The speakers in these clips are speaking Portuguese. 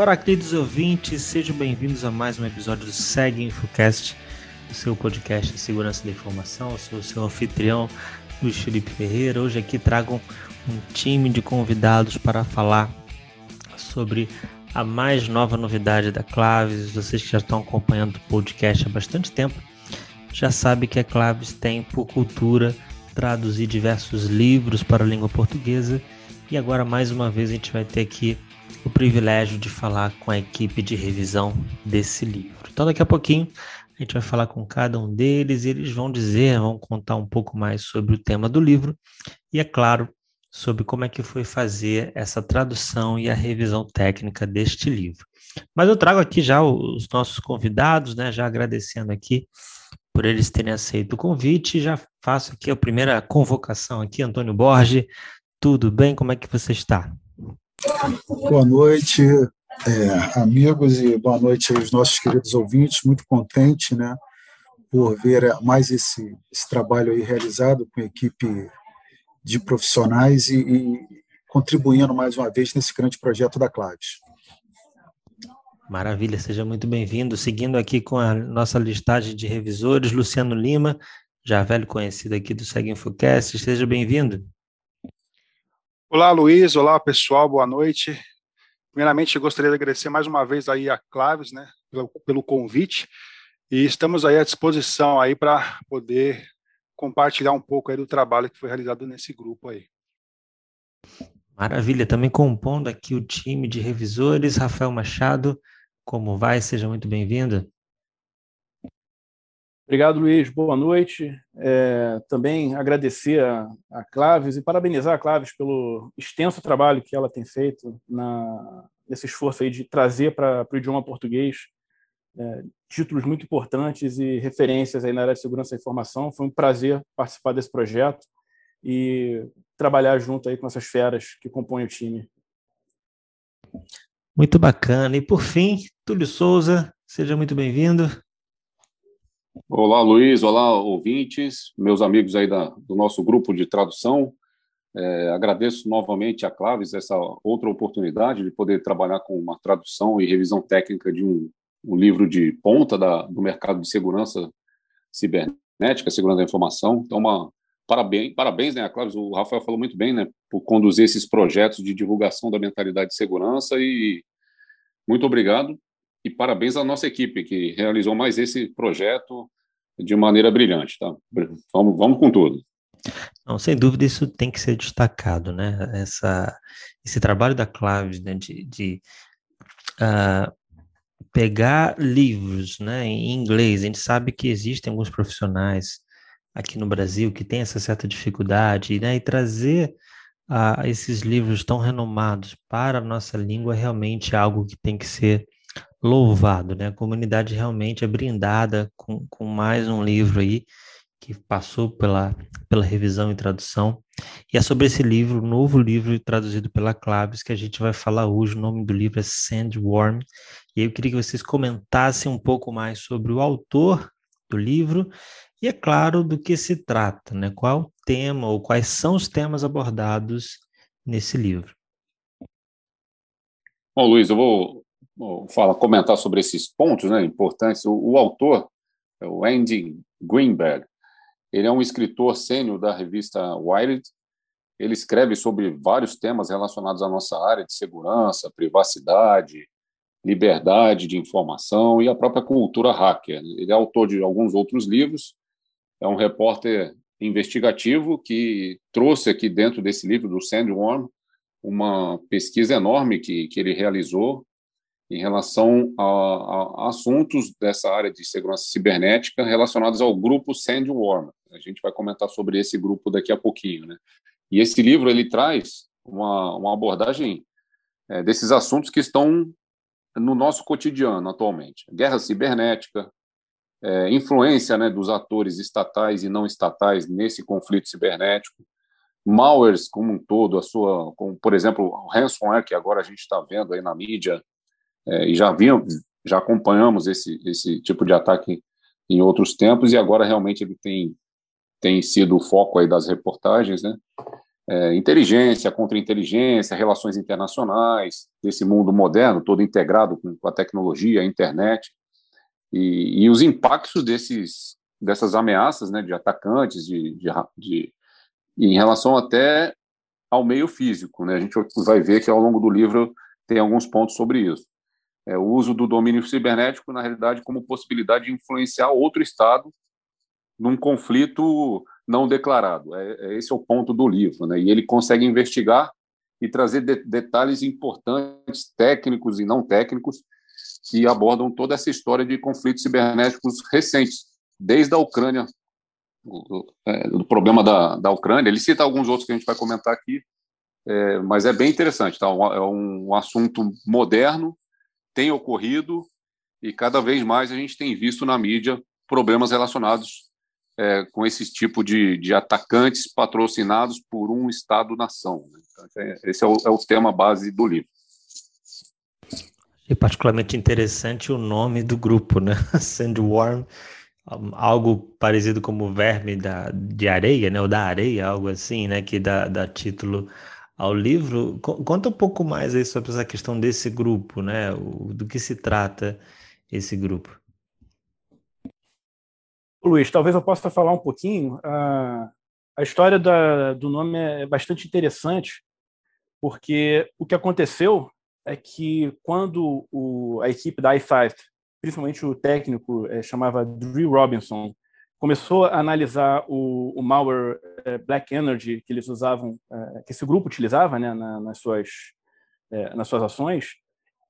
Olá, queridos ouvintes, sejam bem-vindos a mais um episódio do Segue Infocast, o seu podcast de segurança da informação. Eu sou o seu anfitrião, Luiz Felipe Ferreira. Hoje aqui trago um time de convidados para falar sobre a mais nova novidade da Claves. Vocês que já estão acompanhando o podcast há bastante tempo já sabem que a Claves tem por cultura traduzir diversos livros para a língua portuguesa e agora mais uma vez a gente vai ter aqui o privilégio de falar com a equipe de revisão desse livro. Então daqui a pouquinho a gente vai falar com cada um deles e eles vão dizer, vão contar um pouco mais sobre o tema do livro e é claro, sobre como é que foi fazer essa tradução e a revisão técnica deste livro. Mas eu trago aqui já os nossos convidados, né, já agradecendo aqui por eles terem aceito o convite. Já faço aqui a primeira convocação aqui, Antônio Borges. Tudo bem? Como é que você está? Boa noite, é, amigos, e boa noite aos nossos queridos ouvintes. Muito contente, né, por ver mais esse, esse trabalho aí realizado com a equipe de profissionais e, e contribuindo mais uma vez nesse grande projeto da Claves. Maravilha, seja muito bem-vindo. Seguindo aqui com a nossa listagem de revisores, Luciano Lima, já velho conhecido aqui do Segue Infocast, seja bem-vindo. Olá, Luiz. Olá, pessoal. Boa noite. Primeiramente, gostaria de agradecer mais uma vez aí a Claves, né, pelo, pelo convite. E estamos aí à disposição aí para poder compartilhar um pouco aí do trabalho que foi realizado nesse grupo aí. Maravilha, também compondo aqui o time de revisores, Rafael Machado, como vai? Seja muito bem-vindo. Obrigado, Luiz. Boa noite. É, também agradecer a, a, Claves e parabenizar a Claves pelo extenso trabalho que ela tem feito na, nesse esforço aí de trazer para o idioma português é, títulos muito importantes e referências aí na área de segurança da informação. Foi um prazer participar desse projeto e trabalhar junto aí com essas feras que compõem o time. Muito bacana. E por fim, Túlio Souza, seja muito bem-vindo. Olá, Luiz. Olá, ouvintes, meus amigos aí da, do nosso grupo de tradução. É, agradeço novamente a Claves essa outra oportunidade de poder trabalhar com uma tradução e revisão técnica de um, um livro de ponta da, do mercado de segurança cibernética, segurança da informação. Então, uma, parabéns, parabéns, né, Claves, o Rafael falou muito bem, né, por conduzir esses projetos de divulgação da mentalidade de segurança e muito obrigado e parabéns à nossa equipe que realizou mais esse projeto de maneira brilhante, tá? Vamos, vamos com tudo. Não, sem dúvida isso tem que ser destacado, né? Essa, esse trabalho da Claves, né, de, de uh, pegar livros, né, em inglês. A gente sabe que existem alguns profissionais aqui no Brasil que têm essa certa dificuldade, né, e trazer uh, esses livros tão renomados para a nossa língua é realmente algo que tem que ser louvado, né? A comunidade realmente é brindada com, com mais um livro aí que passou pela, pela revisão e tradução. E é sobre esse livro, novo livro traduzido pela Claves, que a gente vai falar hoje. O nome do livro é Sandworm. E eu queria que vocês comentassem um pouco mais sobre o autor do livro e, é claro, do que se trata, né? Qual o tema ou quais são os temas abordados nesse livro. Bom, Luiz, eu vou, vou falar, comentar sobre esses pontos né, importantes. O, o autor, é o Andy Greenberg, ele é um escritor sênior da revista Wired. Ele escreve sobre vários temas relacionados à nossa área de segurança, privacidade, liberdade de informação e a própria cultura hacker. Ele é autor de alguns outros livros, é um repórter investigativo que trouxe aqui dentro desse livro do Sandworm uma pesquisa enorme que, que ele realizou em relação a, a, assuntos dessa área de segurança cibernética relacionados ao grupo Sandworm. A gente vai comentar sobre esse grupo daqui a pouquinho, né? E esse livro ele traz uma, uma abordagem é, desses assuntos que estão no nosso cotidiano atualmente: guerra cibernética, é, influência né, dos atores estatais e não estatais nesse conflito cibernético, malwares como um todo, a sua, como, por exemplo, o ransomware que agora a gente está vendo aí na mídia é, e já vimos, já acompanhamos esse esse tipo de ataque em outros tempos e agora realmente ele tem tem sido o foco aí das reportagens, né? é, inteligência, contra-inteligência, relações internacionais, desse mundo moderno, todo integrado com, com a tecnologia, a internet, e, e, os impactos desses, dessas ameaças né, de atacantes, de, de, de, em relação até ao meio físico. Né? A gente vai ver que ao longo do livro tem alguns pontos sobre isso. É, o uso do domínio cibernético, na realidade, como possibilidade de influenciar outro Estado num conflito não declarado. É, é, esse é o ponto do livro, né? E ele consegue investigar e trazer de, detalhes importantes, técnicos e não técnicos, que abordam toda essa história de conflitos cibernéticos recentes, desde a Ucrânia, é, do problema da, da Ucrânia. Ele cita alguns outros que a gente vai comentar aqui, é, mas é bem interessante. Tá? É um assunto moderno, tem ocorrido e cada vez mais a gente tem visto na mídia problemas relacionados é, com esse tipo de, de atacantes patrocinados por um Estado-nação. Né? Então, é, esse é o, é o tema base do livro. Achei particularmente interessante o nome do grupo, né? Sandworm, algo parecido como verme da, de areia, né? Ou da areia, algo assim, né? Que dá, dá título ao livro. Conta um pouco mais aí sobre essa questão desse grupo, né? O, do que se trata esse grupo. Luiz, talvez eu possa falar um pouquinho. A, história da, do nome é bastante interessante, porque o que aconteceu é que quando o, a equipe da i5, principalmente o técnico, é, chamava Drew Robinson, começou a analisar o, o malware é, Black Energy que eles usavam, é, que esse grupo utilizava né, na, nas, suas, é, nas suas ações,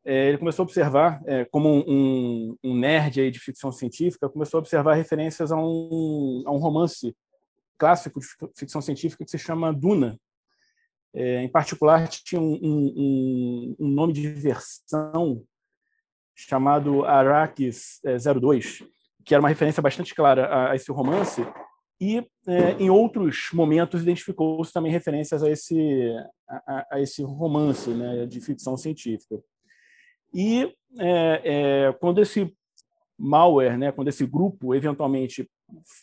ele começou a observar, como um, um, nerd aí de ficção científica, começou a observar referências a um, a um romance clássico de ficção científica que se chama Duna. Em particular, tinha um, um, um, nome de versão chamado Arrakis 02, que era uma referência bastante clara a, a esse romance, e é, em outros momentos identificou-se também referências a esse, a, a esse romance né, de ficção científica. E é, é, quando esse malware, né, quando esse grupo eventualmente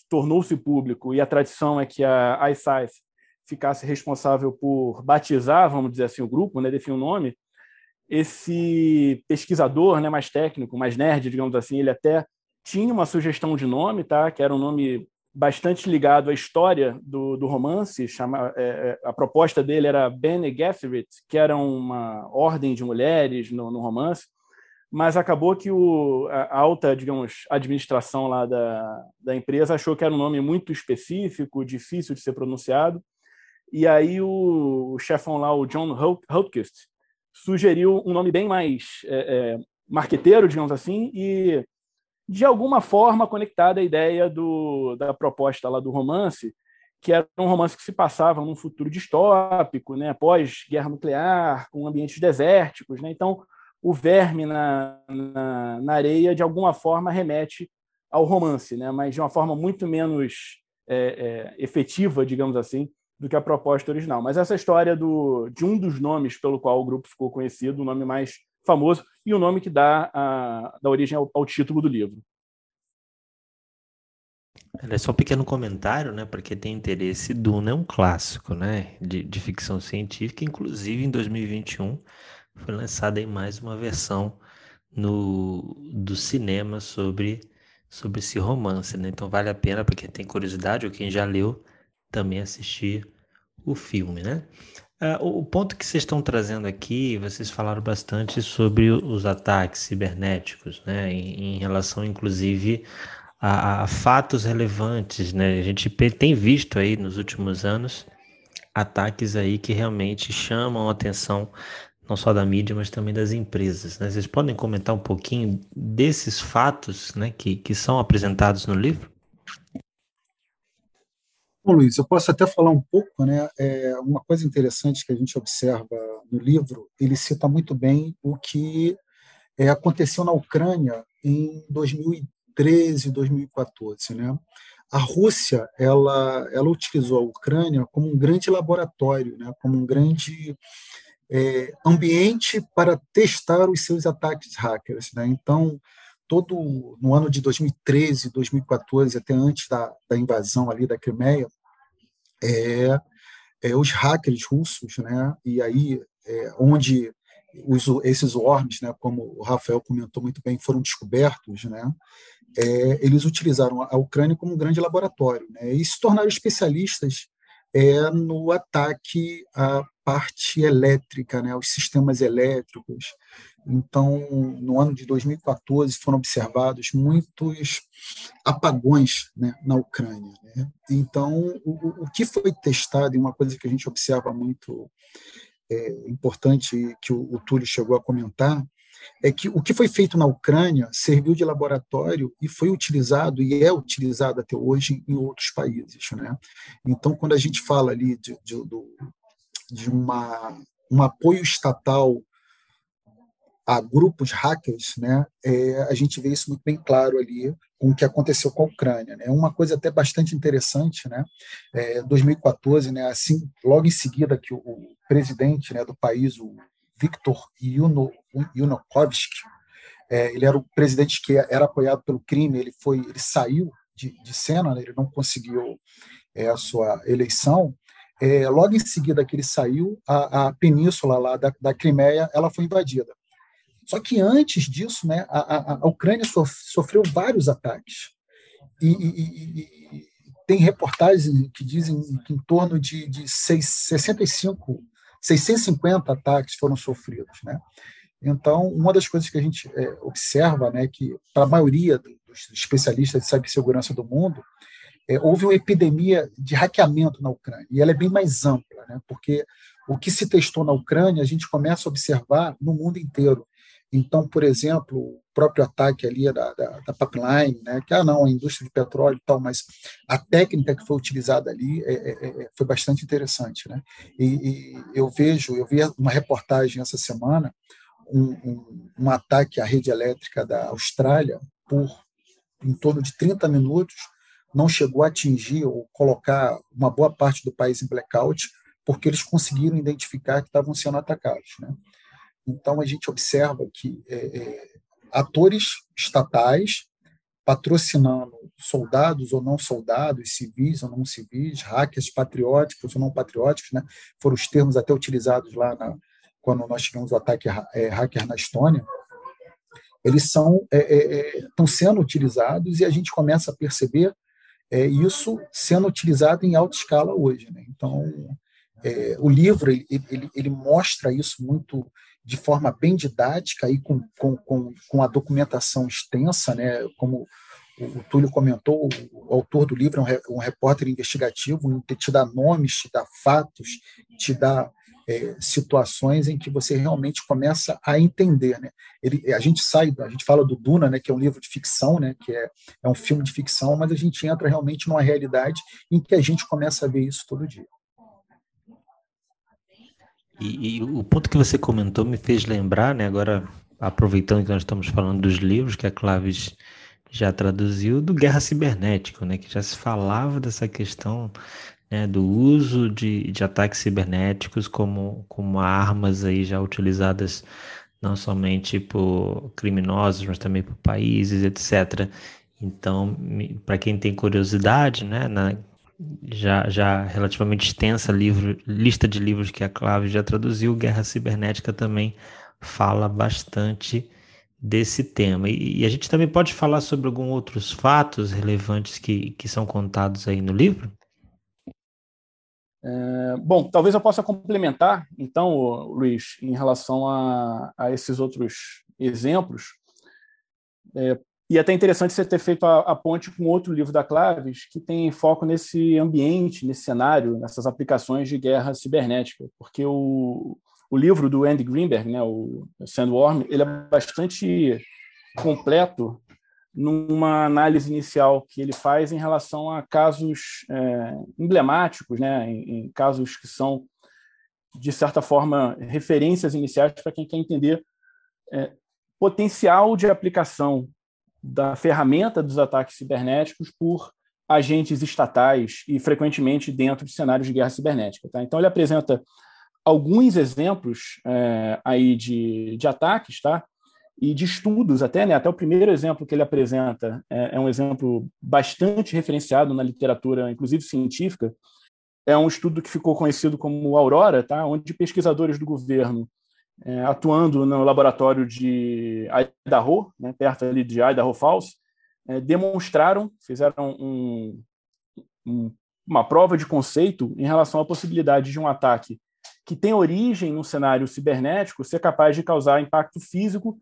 tornou-se público e a tradição é que a iSize ficasse responsável por batizar, vamos dizer assim, o grupo, né, definir o um nome, esse pesquisador, né, mais técnico, mais nerd, digamos assim, ele até tinha uma sugestão de nome, tá, que era um nome bastante ligado à história do, do romance. Chama, é, é, a proposta dele era Bene Gesserit, que era uma ordem de mulheres no, no romance, mas acabou que o, a alta, digamos, administração lá da, da empresa achou que era um nome muito específico, difícil de ser pronunciado, e aí o, o chefão lá, o John Holtkist, sugeriu um nome bem mais é, é, marqueteiro, digamos assim, e de alguma forma conectada à ideia do, da proposta lá do romance, que era um romance que se passava num futuro distópico, né, pós-guerra nuclear, com ambientes desérticos. Né? Então, o verme na, na, na, areia, de alguma forma, remete ao romance, né? mas de uma forma muito menos é, é, efetiva, digamos assim, do que a proposta original. Mas essa história do, de um dos nomes pelo qual o grupo ficou conhecido, o nome mais famoso e o nome que dá, a, dá origem ao, ao título do livro. É só um pequeno comentário, né? Porque tem interesse. Duna é um clássico, né? De, de ficção científica. Inclusive, em 2021, foi lançada em mais uma versão no, do cinema sobre, sobre esse romance, né? Então, vale a pena, porque tem curiosidade, ou quem já leu, também assistir o filme, né? Uh, o ponto que vocês estão trazendo aqui, vocês falaram bastante sobre os ataques cibernéticos, né, em, em relação, inclusive, a, a, fatos relevantes, né? A gente tem visto aí nos últimos anos ataques aí que realmente chamam a atenção não só da mídia, mas também das empresas. Né? Vocês podem comentar um pouquinho desses fatos, né, que, que são apresentados no livro? Bom, Luiz, eu posso até falar um pouco, né? É uma coisa interessante que a gente observa no livro, ele cita muito bem o que é, aconteceu na Ucrânia em 2013, 2014, né? A Rússia, ela, ela utilizou a Ucrânia como um grande laboratório, né? Como um grande é, ambiente para testar os seus ataques hackers, né? Então, todo no ano de 2013, 2014, até antes da, da invasão ali da Crimeia, é, é, os hackers russos, né? E aí é, onde os, esses worms, né, como o Rafael comentou muito bem, foram descobertos, né? É, eles utilizaram a Ucrânia como um grande laboratório, né? E se tornaram especialistas é, no ataque à parte elétrica, né, aos sistemas elétricos. Então, no ano de 2014 foram observados muitos apagões né, na Ucrânia. Né? Então, o, o, que foi testado e uma coisa que a gente observa muito é, importante que o, o Túlio chegou a comentar é que o que foi feito na Ucrânia serviu de laboratório e foi utilizado e é utilizado até hoje em outros países. Né? Então, quando a gente fala ali de, de, de uma, um apoio estatal a grupos hackers, né, é, a gente vê isso muito bem claro ali com o que aconteceu com a Ucrânia. Né? Uma coisa até bastante interessante, né, é, 2014, né, assim, logo em seguida que o, o presidente né, do país, o Viktor Yanukovych, é, ele era o presidente que era apoiado pelo crime, ele foi, ele saiu de, de cena, né, ele não conseguiu é, a sua eleição, é, logo em seguida que ele saiu, a, a península lá da, da Crimeia ela foi invadida. Só que antes disso, né, a, a, a Ucrânia sofreu vários ataques. E, e, e, tem reportagens que dizem que em torno de, de 65, 650 ataques foram sofridos. Né? Então, uma das coisas que a gente é, observa, né, que para a maioria dos especialistas de cibersegurança do mundo, é, houve uma epidemia de hackeamento na Ucrânia, e ela é bem mais ampla, né, porque o que se testou na Ucrânia, a gente começa a observar no mundo inteiro. Então, por exemplo, o próprio ataque ali da, da, da pipeline, né, que, ah, não, a indústria de petróleo e tal, mas a técnica que foi utilizada ali é, é, é, foi bastante interessante. Né? E, e, eu vejo, eu vi uma reportagem essa semana, um, um, um ataque à rede elétrica da Austrália por em torno de 30 minutos, não chegou a atingir ou colocar uma boa parte do país em blackout, porque eles conseguiram identificar que estavam sendo atacados. Né? Então, a gente observa que é, é, atores estatais patrocinando soldados ou não soldados, civis ou não civis, hackers patrióticos ou não patrióticos, né? foram os termos até utilizados lá na, quando nós tivemos o ataque é, hacker na Estônia, eles são é, é, estão é, sendo utilizados e a gente começa a perceber isso sendo utilizado em alta escala hoje. Né? Então, é, o livro ele, ele, ele, mostra isso muito de forma bem didática e com, com, com, com a documentação extensa, né? como o, Túlio comentou, o, autor do livro é um, um repórter investigativo, te dá nomes, te dá fatos, te dá é, situações em que você realmente começa a entender, né? Ele, a gente sai, a gente fala do Duna, né, que é um livro de ficção, né, que é, é um filme de ficção, mas a gente entra realmente numa realidade em que a gente começa a ver isso todo dia. E, e, o ponto que você comentou me fez lembrar, né, agora aproveitando que nós estamos falando dos livros que a Claves já traduziu, do Guerra Cibernética, né, que já se falava dessa questão né, do uso de, de ataques cibernéticos como, como armas aí já utilizadas não somente por criminosos, mas também por países, etc. Então, para quem tem curiosidade, né, na, já, já relativamente extensa livro, lista de livros que a Clave já traduziu, Guerra Cibernética também fala bastante desse tema. E, e, a gente também pode falar sobre alguns outros fatos relevantes que, que são contados aí no livro? É, bom, talvez eu possa complementar, então, Luiz, em relação a, a esses outros exemplos. É, e é até interessante você ter feito a, a, ponte com outro livro da Claves, que tem foco nesse ambiente, nesse cenário, nessas aplicações de guerra cibernética, porque o, o livro do Andy Greenberg, né, o Sandworm, ele é bastante completo numa análise inicial que ele faz em relação a casos é, emblemáticos, né, em, em, casos que são, de certa forma, referências iniciais para quem quer entender é, potencial de aplicação da ferramenta dos ataques cibernéticos por agentes estatais e frequentemente dentro de cenários de guerra cibernética. Tá? Então ele apresenta alguns exemplos é, aí de, de ataques, tá? E de estudos até, né? Até o primeiro exemplo que ele apresenta é, é um exemplo bastante referenciado na literatura, inclusive científica, é um estudo que ficou conhecido como Aurora, tá? onde pesquisadores do governo, é, atuando no laboratório de Idaho, né, perto ali de Idaho Falls, é, demonstraram, fizeram um, um, uma prova de conceito em relação à possibilidade de um ataque que tem origem no cenário cibernético ser capaz de causar impacto físico.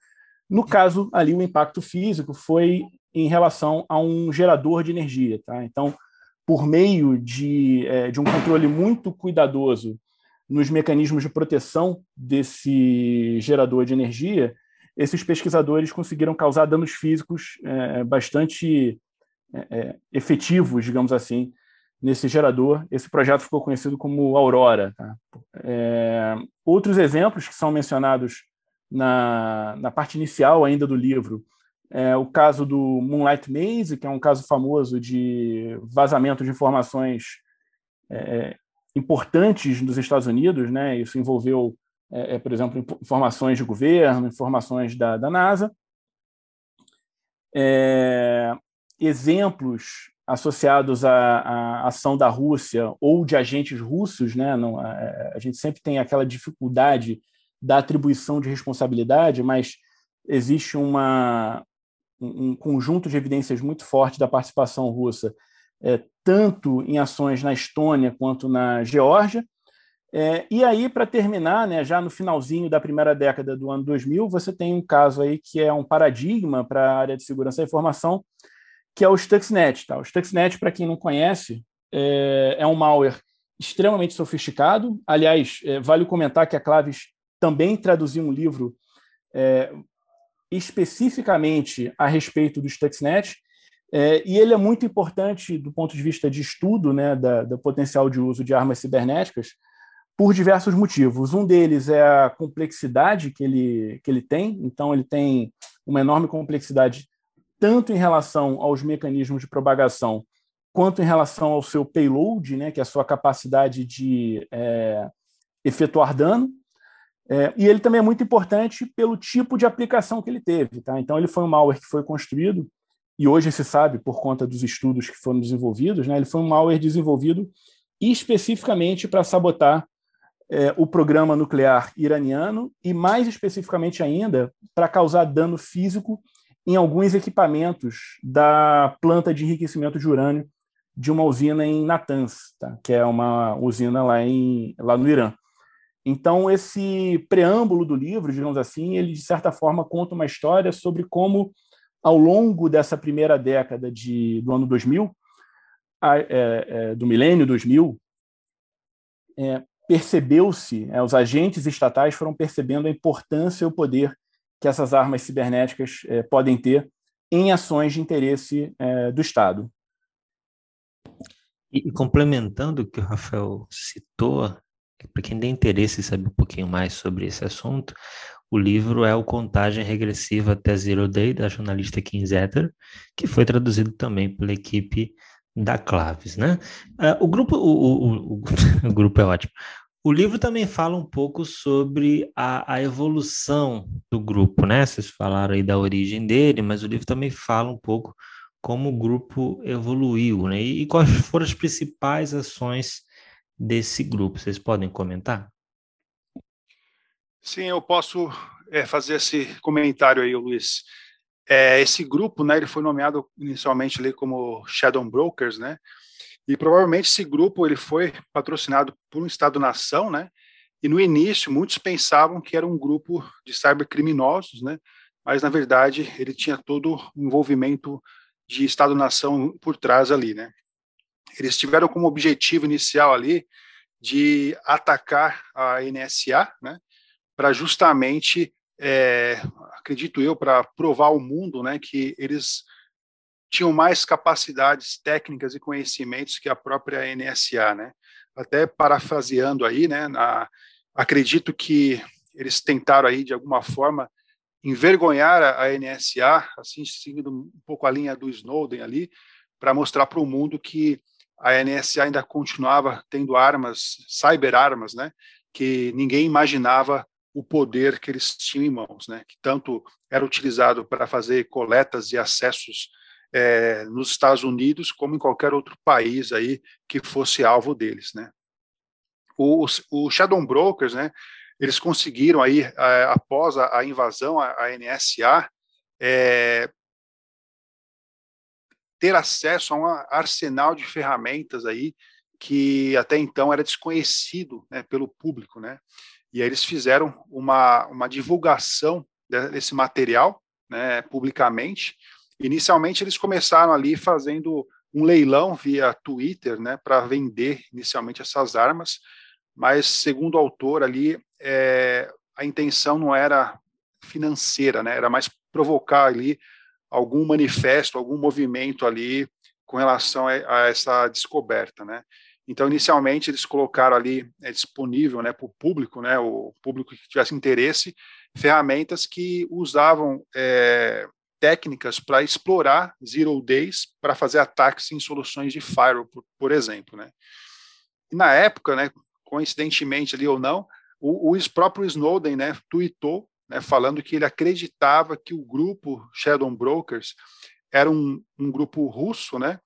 No caso ali, o impacto físico foi em relação a um gerador de energia. Tá? Então, por meio de, é, de um controle muito cuidadoso nos mecanismos de proteção desse gerador de energia, esses pesquisadores conseguiram causar danos físicos é, bastante é, é, efetivos, digamos assim, nesse gerador. Esse projeto ficou conhecido como Aurora. Tá? É, outros exemplos que são mencionados na, na parte inicial ainda do livro é o caso do Moonlight Maze, que é um caso famoso de vazamento de informações é, importantes dos Estados Unidos. Né? Isso envolveu é, é, por exemplo, informações de governo, informações da, da NASA. É, exemplos associados à, à, ação da Rússia ou de agentes russos, né? Não, a, a, gente sempre tem aquela dificuldade da atribuição de responsabilidade, mas existe uma, um, um conjunto de evidências muito forte da participação russa, é, tanto em ações na Estônia quanto na Geórgia, é, e aí, para terminar, né, já no finalzinho da primeira década do ano 2000, você tem um caso aí que é um paradigma para a área de segurança da informação, que é o Stuxnet. Tá? O Stuxnet, para quem não conhece, é, é, um malware extremamente sofisticado. Aliás, é, vale comentar que a Claves também traduziu um livro é, especificamente a respeito do Stuxnet, é, e ele é muito importante do ponto de vista de estudo né, da, do potencial de uso de armas cibernéticas, por diversos motivos. Um deles é a complexidade que ele, que ele tem, então, ele tem uma enorme complexidade, tanto em relação aos mecanismos de propagação, quanto em relação ao seu payload, né, que é a sua capacidade de é, efetuar dano. É, e ele também é muito importante pelo tipo de aplicação que ele teve. Tá? Então, ele foi um malware que foi construído, e hoje se sabe, por conta dos estudos que foram desenvolvidos, né, ele foi um malware desenvolvido especificamente para sabotar é, o programa nuclear iraniano e, mais especificamente ainda, para causar dano físico em alguns equipamentos da planta de enriquecimento de urânio de uma usina em Natanz, tá? que é uma usina lá, em, lá no Irã. Então, esse preâmbulo do livro, digamos assim, ele, de certa forma, conta uma história sobre como, ao longo dessa primeira década de, do ano 2000, a, é, é, do milênio 2000, é, percebeu-se, é, os agentes estatais foram percebendo a importância e o poder que essas armas cibernéticas é, podem ter em ações de interesse é, do Estado. E, e, complementando o que o Rafael citou, para quem tem interesse em saber um pouquinho mais sobre esse assunto, o livro é o Contagem Regressiva até Zero Day, da jornalista Kim Zetter, que foi traduzido também pela equipe da Claves, né? Uh, o grupo, o, o, o, grupo é ótimo. O livro também fala um pouco sobre a, a, evolução do grupo, né? Vocês falaram aí da origem dele, mas o livro também fala um pouco como o grupo evoluiu, né? E, e quais foram as principais ações desse grupo? Vocês podem comentar? Sim, eu posso é, fazer esse comentário aí, Luiz. É, esse grupo, né, ele foi nomeado inicialmente ali como Shadow Brokers, né, e provavelmente esse grupo ele foi patrocinado por um Estado-nação, né, e no início muitos pensavam que era um grupo de cybercriminosos, né, mas na verdade ele tinha todo o envolvimento de Estado-nação por trás ali, né. Eles tiveram como objetivo inicial ali de atacar a NSA, né, para justamente é, acredito eu, para provar ao mundo né, que eles tinham mais capacidades técnicas e conhecimentos que a própria NSA, né? Até parafraseando aí, né, na, acredito que eles tentaram aí de alguma forma envergonhar a, NSA, assim seguindo um pouco a linha do Snowden ali, para mostrar para o mundo que a NSA ainda continuava tendo armas, cyberarmas, né, que ninguém imaginava o poder que eles tinham em mãos, né? que tanto era utilizado para fazer coletas e acessos é, nos Estados Unidos como em qualquer outro país aí que fosse alvo deles, né? O, Shadow Brokers, né? Eles conseguiram aí é, após a, a, invasão à, NSA é, ter acesso a um arsenal de ferramentas aí que até então era desconhecido né, pelo público, né? E aí eles fizeram uma, uma divulgação desse material né, publicamente. Inicialmente, eles começaram ali fazendo um leilão via Twitter né, para vender inicialmente essas armas, mas, segundo o autor ali, é, a intenção não era financeira, né, era mais provocar ali algum manifesto, algum movimento ali com relação a, essa descoberta, né. Então, inicialmente, eles colocaram ali é, disponível né, para o público, né, o público que tivesse interesse, ferramentas que usavam é, técnicas para explorar zero days para fazer ataques em soluções de firewall, por, por exemplo. Né. E na época, né, coincidentemente ali ou não, o, o próprio Snowden né, tweetou né, falando que ele acreditava que o grupo Shadow Brokers era um, um grupo russo, né,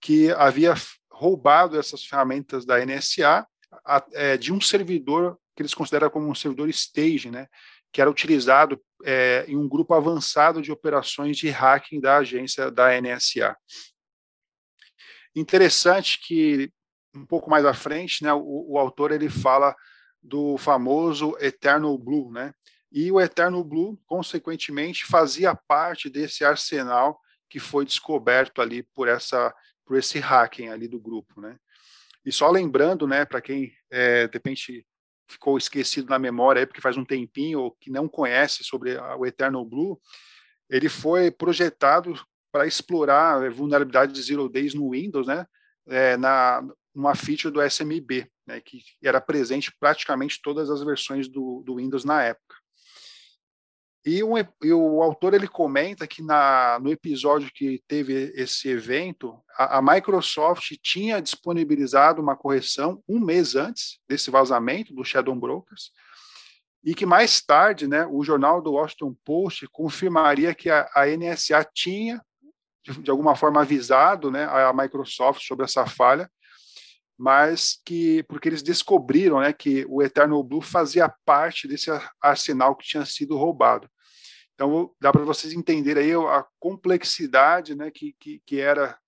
que havia roubado essas ferramentas da NSA a, é, de um servidor que eles consideram como um servidor stage, né, que era utilizado é, em um grupo avançado de operações de hacking da agência da NSA. Interessante que um pouco mais à frente, né, o, o autor ele fala do famoso Eternal Blue, né? E o Eternal Blue, consequentemente, fazia parte desse arsenal que foi descoberto ali por essa por esse hacking ali do grupo, né? E só lembrando, né, para quem é, de repente ficou esquecido na memória aí, porque faz um tempinho, ou que não conhece sobre a, o Eternal Blue, ele foi projetado para explorar vulnerabilidades de zero days no Windows, né, é, na uma feature do SMB, né, que era presente praticamente todas as versões do, do Windows na época. E, um, e, o autor ele comenta que na, no episódio que teve esse evento, a, a, Microsoft tinha disponibilizado uma correção um mês antes desse vazamento do Shadow Brokers, e que mais tarde, né, o jornal do Washington Post confirmaria que a, a NSA tinha, de, de, alguma forma, avisado né, a Microsoft sobre essa falha, mas que porque eles descobriram né, que o Eternal Blue fazia parte desse arsenal que tinha sido roubado. Então, dá para vocês entenderem aí a complexidade né, que, que, que, era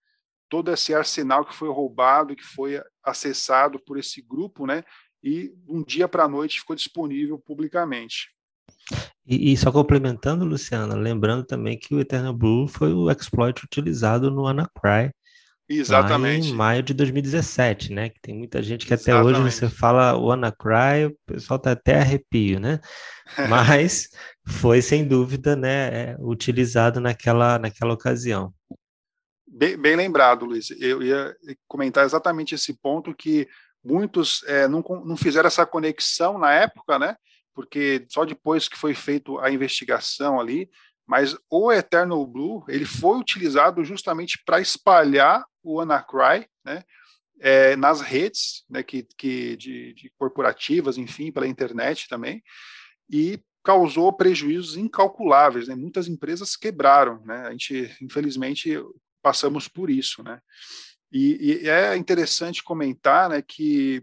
todo esse arsenal que foi roubado, que foi acessado por esse grupo, né, e um dia para a noite ficou disponível publicamente. E, e, só complementando, Luciana, lembrando também que o Eternal Blue foi o exploit utilizado no Anacry, Exatamente. Lá em maio de 2017, né? Que tem muita gente que até Exatamente. hoje você fala WannaCry, o pessoal tá até arrepio, né? Mas foi sem dúvida, né, é, utilizado naquela, naquela ocasião. Bem, bem, lembrado, Luiz. Eu ia comentar exatamente esse ponto que muitos é, não, não fizeram essa conexão na época, né? Porque só depois que foi feita a investigação ali, mas o Eternal Blue ele foi utilizado justamente para espalhar o Anacry, né, é, nas redes, né, que, que de, de, corporativas, enfim, pela internet também, e causou prejuízos incalculáveis, né, muitas empresas quebraram, né, a gente, infelizmente, passamos por isso, né, e, e é interessante comentar, né, que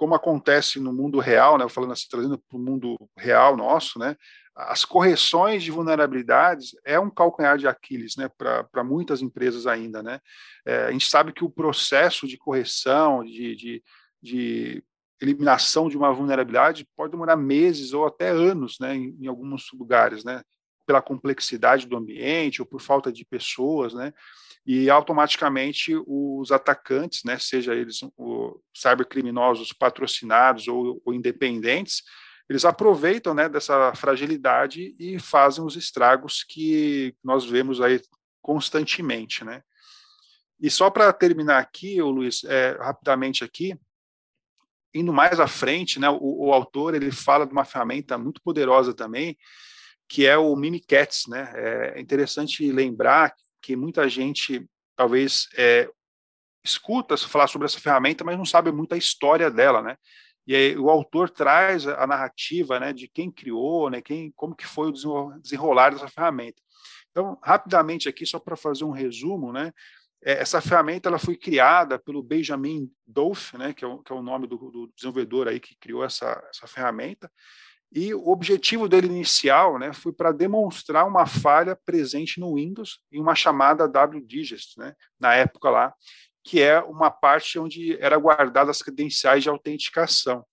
como acontece no mundo real, né, falando assim, trazendo para o mundo real nosso, né, as correções de vulnerabilidades é um calcanhar de Aquiles né, para muitas empresas ainda. Né? É, a gente sabe que o processo de correção, de, de, de, eliminação de uma vulnerabilidade pode demorar meses ou até anos né, em, em, alguns lugares, né, pela complexidade do ambiente ou por falta de pessoas. Né, e automaticamente os atacantes, né, seja eles os cybercriminosos patrocinados ou, ou independentes, eles aproveitam né, dessa fragilidade e fazem os estragos que nós vemos aí constantemente, né? E só para terminar aqui, o Luiz, é, rapidamente aqui, indo mais à frente, né, o, o, autor ele fala de uma ferramenta muito poderosa também, que é o Mimikatz, né? É interessante lembrar que muita gente talvez é, escuta falar sobre essa ferramenta, mas não sabe muito a história dela, né? E aí, o autor traz a narrativa né, de quem criou, né, quem, como que foi o desenrolar dessa ferramenta. Então, rapidamente aqui, só para fazer um resumo, né? É, essa ferramenta ela foi criada pelo Benjamin Dolph, né, que, é o, que é o nome do, do, desenvolvedor aí que criou essa, essa ferramenta, e o objetivo dele inicial né, foi para demonstrar uma falha presente no Windows em uma chamada wdigest, né, na época lá, que é uma parte onde era guardadas as credenciais de autenticação.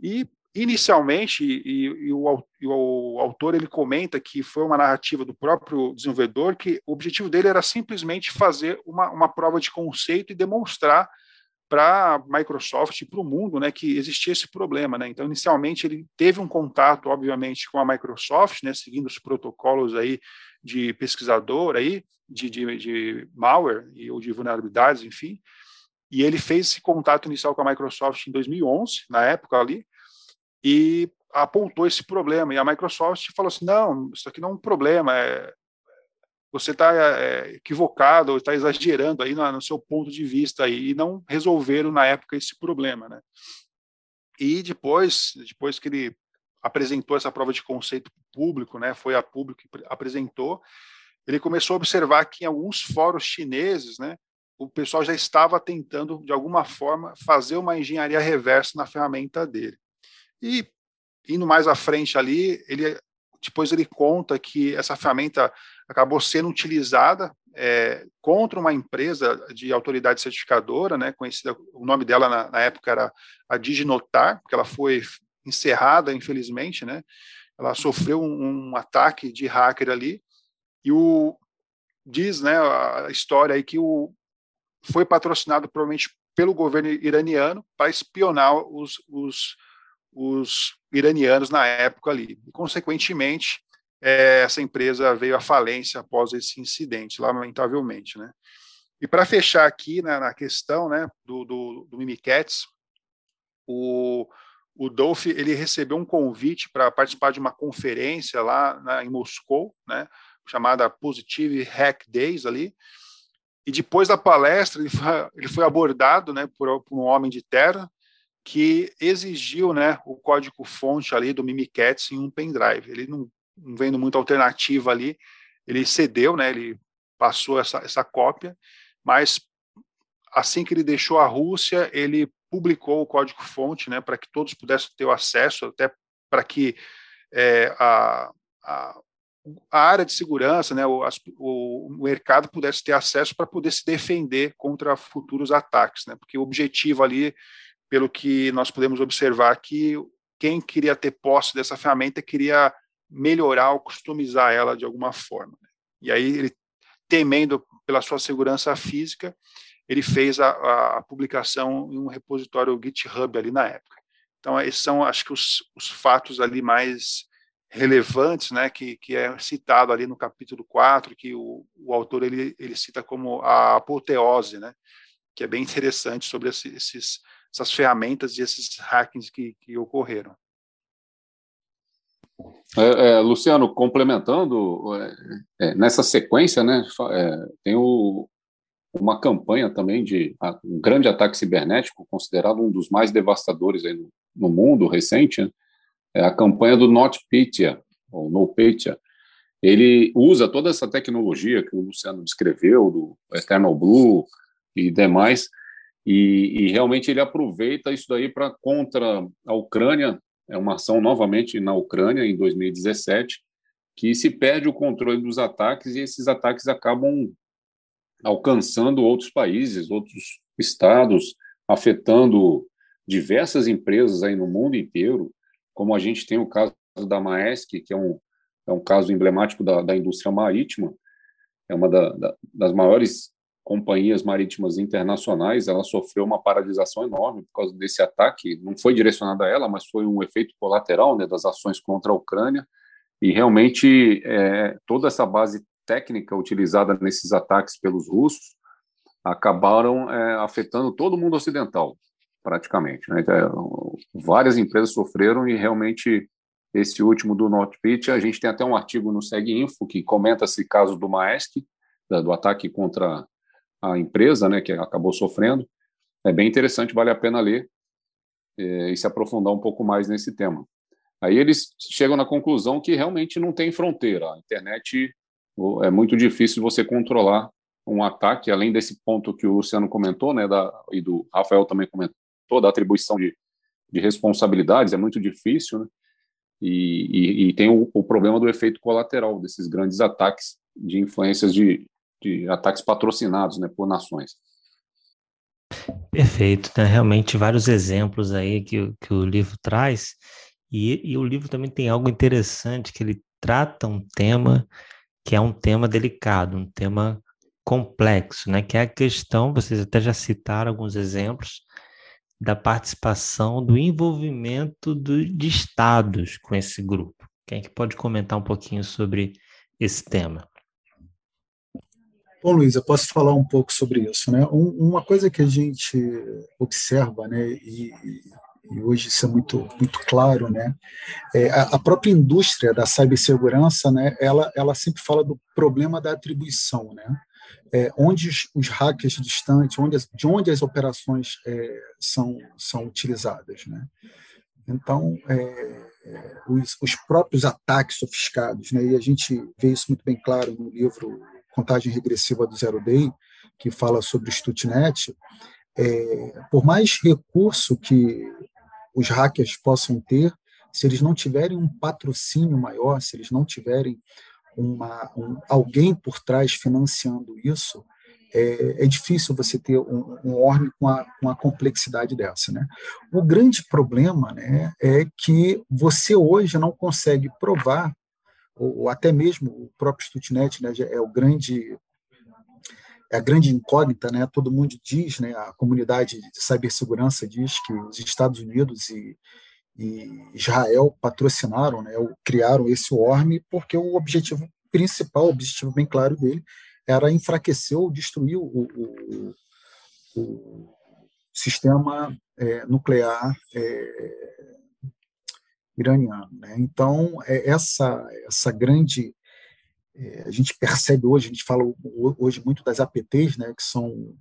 E inicialmente, e, e, o, e, o, autor ele comenta que foi uma narrativa do próprio desenvolvedor que o objetivo dele era simplesmente fazer uma, uma prova de conceito e demonstrar para a Microsoft e para o mundo né, que existia esse problema. Né? Então, inicialmente, ele teve um contato, obviamente, com a Microsoft, né, seguindo os protocolos aí de pesquisador, aí, de, de, de malware e, ou de vulnerabilidades, enfim, e ele fez esse contato inicial com a Microsoft em 2011, na época ali, e apontou esse problema. E a Microsoft falou assim: não, isso aqui não é um problema, é, você está é, equivocado ou está exagerando aí no, no, seu ponto de vista aí, e não resolveram na época esse problema, né? E depois, depois que ele apresentou essa prova de conceito público, né, foi a público que apresentou, ele começou a observar que em alguns fóruns chineses, né, o pessoal já estava tentando de alguma forma fazer uma engenharia reversa na ferramenta dele. E indo mais à frente ali, ele depois ele conta que essa ferramenta acabou sendo utilizada é, contra uma empresa de autoridade certificadora, né, conhecida, o nome dela na, na, época era a Diginotar, porque ela foi encerrada, infelizmente, né, ela sofreu um, um ataque de hacker ali, e o diz, né, a história aí que o foi patrocinado provavelmente pelo governo iraniano para espionar os, os os iranianos na época ali. E, consequentemente, é, essa empresa veio à falência após esse incidente, lamentavelmente, né? E para fechar aqui né, na questão né, do, do, do Mimikatz, o, o Dolph ele recebeu um convite para participar de uma conferência lá na, em Moscou, né, chamada Positive Hack Days ali. E depois da palestra ele foi, ele foi abordado, né, por, por um homem de terra que exigiu né, o código-fonte ali do Mimikatz em um pendrive. Ele não, não vendo muita alternativa ali, ele cedeu, né, ele passou essa, essa cópia, mas assim que ele deixou a Rússia, ele publicou o código-fonte né, para que todos pudessem ter o acesso, até para que é, a, a, a, área de segurança, né, o, as, o, o mercado pudesse ter acesso para poder se defender contra futuros ataques, né, porque o objetivo ali pelo que nós podemos observar que quem queria ter posse dessa ferramenta queria melhorar ou customizar ela de alguma forma. Né? E aí ele, temendo pela sua segurança física, ele fez a, a publicação em um repositório GitHub ali na época. Então, esses são, acho que, os, os fatos ali mais relevantes, né, que, que é citado ali no capítulo 4, que o, o autor ele, ele cita como a apoteose, né, que é bem interessante sobre esses, essas ferramentas e esses hackings que, que ocorreram. É, é, Luciano, complementando, é, é nessa sequência, né, é, tem o, uma campanha também de um grande ataque cibernético, considerado um dos mais devastadores no, no, mundo recente, né, é a campanha do NotPetya, ou NoPetya. Ele usa toda essa tecnologia que o Luciano descreveu, do Eternal Blue e demais, e, e realmente ele aproveita isso daí para contra a Ucrânia, é uma ação novamente na Ucrânia em 2017, que se perde o controle dos ataques e esses ataques acabam alcançando outros países, outros estados, afetando diversas empresas aí no mundo inteiro, como a gente tem o caso da Maersk, que é um, é um caso emblemático da, da indústria marítima, é uma da, da, das maiores companhias marítimas internacionais, ela sofreu uma paralisação enorme por causa desse ataque. Não foi direcionado a ela, mas foi um efeito colateral né, das ações contra a Ucrânia. E realmente é, toda essa base técnica utilizada nesses ataques pelos russos acabaram é, afetando todo o mundo ocidental, praticamente. Né? Então, várias empresas sofreram e realmente esse último do NotPetya, a gente tem até um artigo no SegInfo que comenta esse caso do Maersk, do ataque contra a empresa, né, que acabou sofrendo. É bem interessante, vale a pena ler é, e se aprofundar um pouco mais nesse tema. Aí eles chegam na conclusão que realmente não tem fronteira. A internet é muito difícil você controlar um ataque, além desse ponto que o Luciano comentou, né, da, e do Rafael também comentou, da atribuição de, de responsabilidades, é muito difícil, né? E, e, e tem o, o, problema do efeito colateral desses grandes ataques de influências de, de ataques patrocinados né, por nações. Perfeito, né? realmente vários exemplos aí que, que o livro traz, e, e o livro também tem algo interessante, que ele trata um tema que é um tema delicado, um tema complexo, né? Que é a questão, vocês até já citaram alguns exemplos, da participação, do envolvimento do, de estados com esse grupo. Quem é que pode comentar um pouquinho sobre esse tema? Bom, eu posso falar um pouco sobre isso. Né? Um, uma coisa que a gente observa, né, e, e hoje isso é muito, muito claro, né, é a, a, própria indústria da cibersegurança, né, ela, ela sempre fala do problema da atribuição. Né? é, onde os, os, hackers distantes, onde de onde as operações é, são, são utilizadas. Né? Então, é, é, os, os, próprios ataques sofisticados, né? e a gente vê isso muito bem claro no livro Contagem Regressiva do Zero Day, que fala sobre o Stutnet, é, por mais recurso que os hackers possam ter, se eles não tiverem um patrocínio maior, se eles não tiverem uma, um, alguém por trás financiando isso, é, é difícil você ter um, um ORM com a, com a complexidade dessa. Né? O grande problema né, é que você hoje não consegue provar, ou, ou até mesmo o próprio Stutnet né, é o grande é a grande incógnita, né? Todo mundo diz, né? A comunidade de cibersegurança diz que os Estados Unidos e, e Israel patrocinaram, né, criaram esse ORM, porque o objetivo principal, o objetivo bem claro dele, era enfraquecer ou destruir o, o, o sistema é, nuclear é, iraniano. Né? Então, é essa, essa grande. É, a gente percebe hoje, a gente fala hoje muito das APTs, né, que são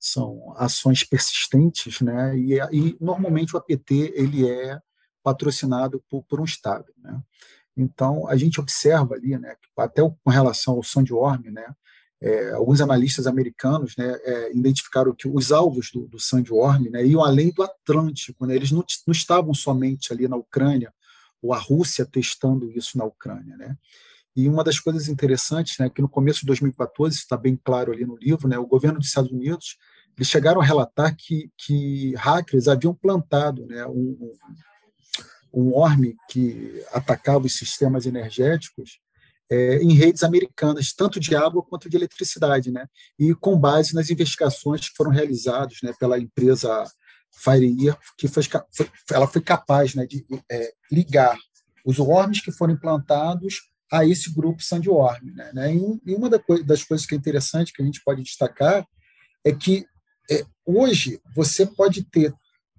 são ações persistentes, né? E, e, normalmente o APT ele é patrocinado por, por um estado, né? Então a gente observa ali, né? Até com relação ao Sandworm, né? É, alguns analistas americanos né, é, identificaram que os alvos do, do Sandworm né, iam além do Atlântico, né, eles não, não, estavam somente ali na Ucrânia, ou a Rússia testando isso na Ucrânia. Né. E uma das coisas interessantes, né, que no começo de 2014, está bem claro ali no livro, né, o governo dos Estados Unidos eles chegaram a relatar que, que hackers haviam plantado né, um, um worm que atacava os sistemas energéticos é, em redes americanas, tanto de água quanto de eletricidade, né? E com base nas investigações que foram realizadas né, pela empresa FireEar, que foi, ela foi capaz né, de é, ligar os worms que foram implantados a esse grupo Sandworm. Né? E uma das coisas que é interessante que a gente pode destacar é que é, hoje, você pode ter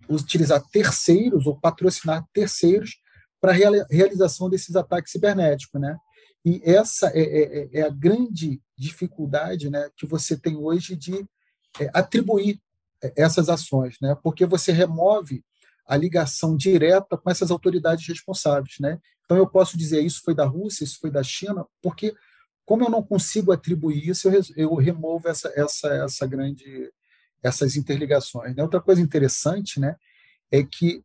utilizar terceiros ou patrocinar terceiros para a realização desses ataques cibernéticos, né? E essa é, é, é, é, a grande dificuldade, né, que você tem hoje de é, atribuir é, essas ações, né? Porque você remove a ligação direta com essas autoridades responsáveis, né? Então eu posso dizer isso foi da Rússia, isso foi da China, porque como eu não consigo atribuir isso, eu, eu removo essa essa essa grande essas interligações. Né? Outra coisa interessante né, é que,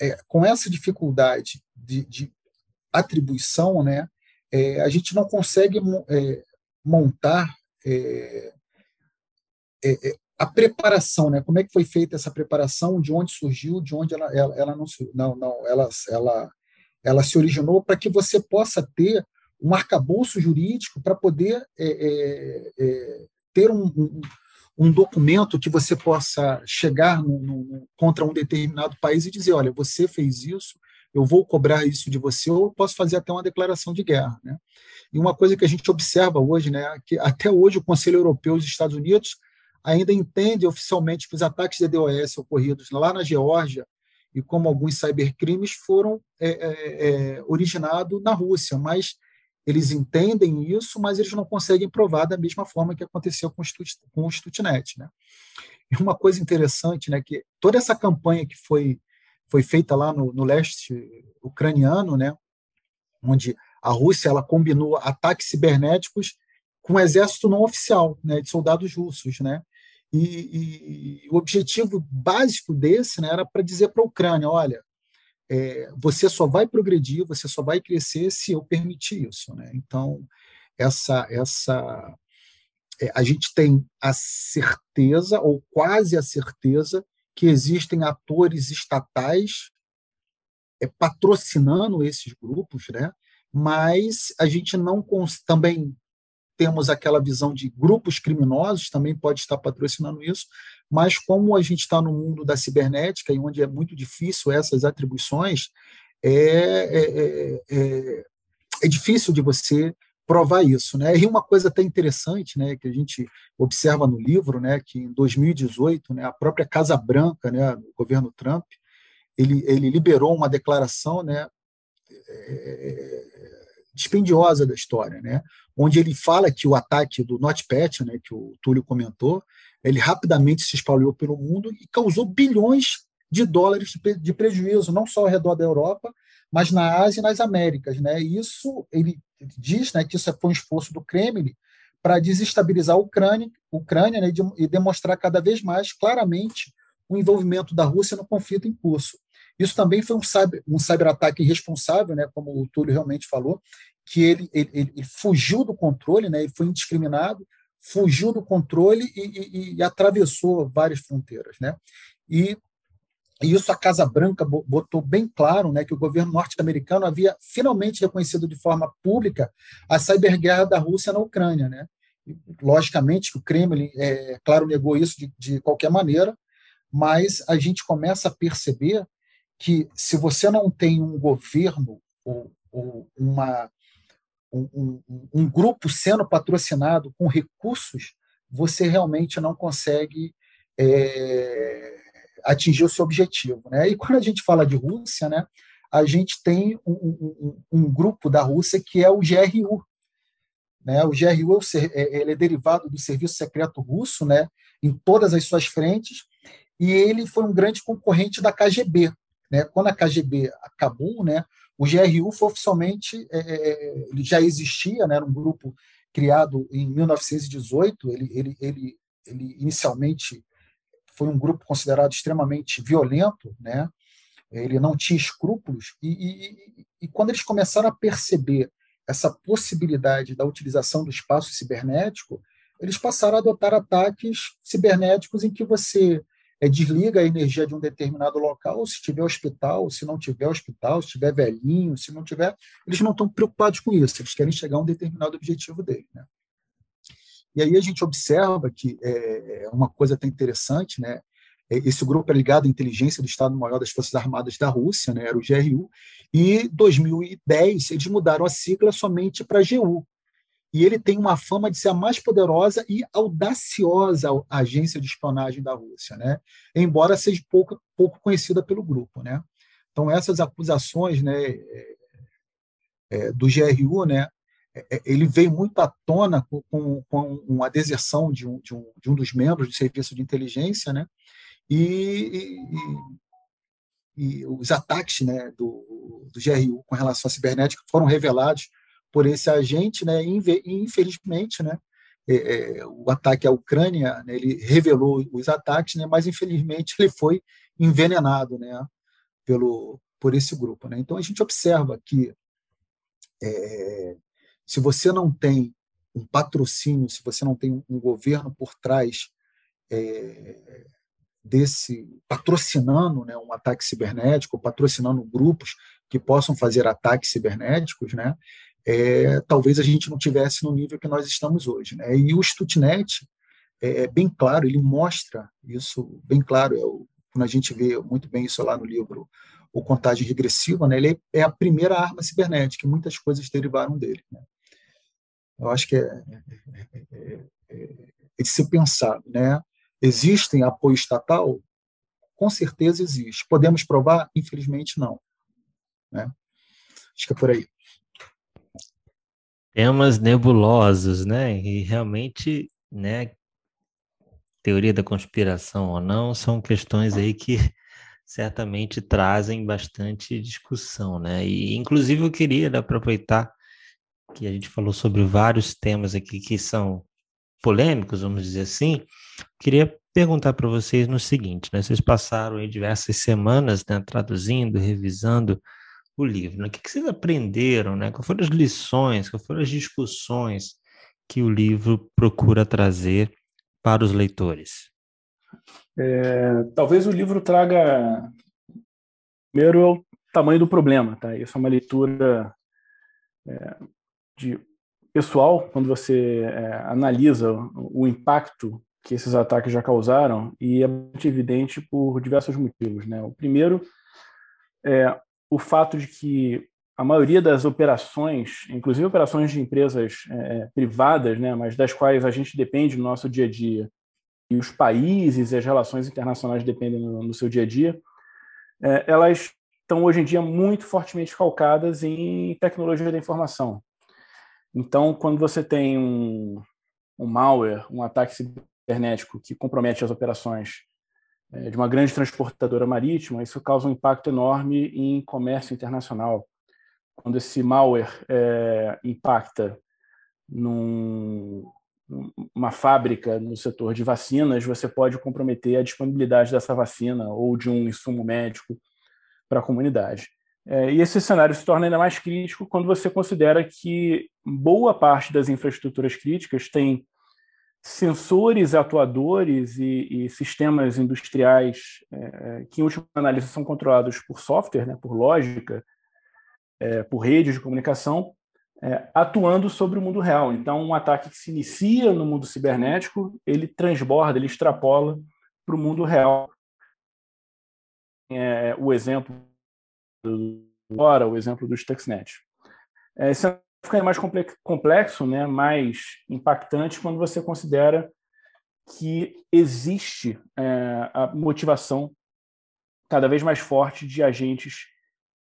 é, com essa dificuldade de, de atribuição, né, é, a gente não consegue é, montar é, é, é, a preparação, né? Como é que foi feita essa preparação? De onde surgiu? De onde ela, ela, ela não, não, não, ela, ela, ela se originou para que você possa ter um arcabouço jurídico para poder ter um, um, um documento que você possa chegar no, no, contra um determinado país e dizer, olha, você fez isso, eu vou cobrar isso de você, ou posso fazer até uma declaração de guerra. Né? E uma coisa que a gente observa hoje, né, que até hoje o Conselho Europeu dos Estados Unidos ainda entende oficialmente que os ataques de DOS ocorridos lá na Geórgia e como alguns cybercrimes foram é, é, é, originados na Rússia, mas eles entendem isso, mas eles não conseguem provar da mesma forma que aconteceu com o, Stut, com o Stutnet. Né? E uma coisa interessante, né, que toda essa campanha que foi, foi feita lá no, no leste ucraniano, né, onde A Rússia ela combinou ataques cibernéticos com o exército não oficial, né, de soldados russos, né? E, e, e o objetivo básico desse né, era para dizer para a Ucrânia, olha, é, você só vai progredir, você só vai crescer se eu permitir isso, né? Então essa essa é, a gente tem a certeza ou quase a certeza que existem atores estatais é, patrocinando esses grupos, né? mas a gente não também temos aquela visão de grupos criminosos, também pode estar patrocinando isso, mas como a gente está no mundo da cibernética, e onde é muito difícil essas atribuições, é, é, é, é difícil de você provar isso, né? E uma coisa até interessante, né, que a gente observa no livro, né, que em 2018, né, a própria Casa Branca, né, o governo Trump, ele, ele liberou uma declaração, né, é, dispendiosa da história, né, onde ele fala que o ataque do NotPetya, né, que o Túlio comentou, ele rapidamente se espalhou pelo mundo e causou bilhões de dólares de prejuízo, não só ao redor da Europa, mas na Ásia e nas Américas, né? Isso ele diz né, que isso foi um esforço do Kremlin para desestabilizar a Ucrânia, Ucrânia né, e demonstrar cada vez mais claramente o envolvimento da Rússia no conflito em curso. Isso também foi um, cyber, um cyberataque irresponsável, né, como o Túlio realmente falou, que ele, ele, ele fugiu do controle, né, ele foi indiscriminado, fugiu do controle e, e, e atravessou várias fronteiras. Né? E e isso a Casa Branca botou bem claro né, que o governo norte-americano havia finalmente reconhecido de forma pública a cyberguerra da Rússia na Ucrânia. Né? Logicamente que o Kremlin, é, claro, negou isso de, de qualquer maneira, mas a gente começa a perceber que se você não tem um governo ou, ou uma, um, um, um, grupo sendo patrocinado com recursos, você realmente não consegue é, atingir o seu objetivo. Né? E quando a gente fala de Rússia, né, a gente tem um, um, um grupo da Rússia que é o GRU. Né? O GRU é, é, ele é derivado do Serviço Secreto Russo né, em todas as suas frentes, e ele foi um grande concorrente da KGB. Né? Quando a KGB acabou, né, o GRU foi oficialmente, é, é, ele já existia, né, era um grupo criado em 1918, ele, ele, ele, ele inicialmente foi um grupo considerado extremamente violento, né? ele não tinha escrúpulos, e, e, e, quando eles começaram a perceber essa possibilidade da utilização do espaço cibernético, eles passaram a adotar ataques cibernéticos em que você é, desliga a energia de um determinado local, se tiver hospital, se não tiver hospital, se tiver velhinho, se não tiver, eles não estão preocupados com isso, eles querem chegar a um determinado objetivo dele. Né? E aí a gente observa que é, é uma coisa até interessante, né? É, esse grupo é ligado à inteligência do Estado-Maior das Forças Armadas da Rússia, né? era o GRU, e em 2010 eles mudaram a sigla somente para GU. E ele tem uma fama de ser a mais poderosa e audaciosa agência de espionagem da Rússia, né? embora seja pouco, pouco conhecida pelo grupo. Né? Então, essas acusações né, é, é do GRU né, ele veio muito à tona com, com uma deserção de um, de, um, de um dos membros do serviço de inteligência, né? E, e, e os ataques né, do, do GRU com relação à cibernética foram revelados por esse agente, né? E, infelizmente, né? É, é, o ataque à Ucrânia, né, ele revelou os ataques, né? Mas infelizmente ele foi envenenado, né? Pelo por esse grupo, né? Então a gente observa que é, se você não tem um patrocínio, se você não tem um governo por trás é, desse patrocinando né, um ataque cibernético, patrocinando grupos que possam fazer ataques cibernéticos, né, é, talvez a gente não tivesse no nível que nós estamos hoje. Né? E o Stutnet é, é bem claro, ele mostra isso bem claro, é o, quando a gente vê muito bem isso lá no livro O Contagem Regressiva, né, ele é a primeira arma cibernética, e muitas coisas derivaram dele. Né? Eu acho que é, é, é, é de se pensar, né? Existem apoio estatal? Com certeza existe. Podemos provar? Infelizmente, não. Né? Acho que é por aí. Temas nebulosos, né? E realmente, né? Teoria da conspiração ou não, são questões aí que certamente trazem bastante discussão, né? E, inclusive, eu queria aproveitar que a gente falou sobre vários temas aqui que são polêmicos, vamos dizer assim, queria perguntar para vocês no seguinte, né? Vocês passaram aí diversas semanas, né, traduzindo, revisando o livro, né? O que, vocês aprenderam, né? Quais foram as lições, quais foram as discussões que o livro procura trazer para os leitores? É, talvez o livro traga primeiro é o tamanho do problema, tá? Isso é uma leitura é, de pessoal quando você é, analisa o impacto que esses ataques já causaram e é muito evidente por diversos motivos, né? O primeiro é o fato de que a maioria das operações, inclusive operações de empresas é, privadas, né, mas das quais a gente depende no nosso dia a dia, e os países e as relações internacionais dependem no, no seu dia a dia, é, elas estão hoje em dia muito fortemente calcadas em tecnologia da informação. Então, quando você tem um, um malware, um ataque cibernético que compromete as operações é, de uma grande transportadora marítima, isso causa um impacto enorme em comércio internacional. Quando esse malware é, impacta num, uma fábrica no setor de vacinas, você pode comprometer a disponibilidade dessa vacina ou de um insumo médico para a comunidade. É, e esse cenário se torna ainda mais crítico quando você considera que boa parte das infraestruturas críticas tem sensores, atuadores e, e sistemas industriais é, que, em última análise, são controlados por software, né, por lógica, é, por redes de comunicação, é, atuando sobre o mundo real. Então, um ataque que se inicia no mundo cibernético, ele transborda, ele extrapola para o mundo real. É, o exemplo agora o exemplo do Stuxnet. É, isso fica mais complexo, né, mais impactante quando você considera que existe é, a motivação cada vez mais forte de agentes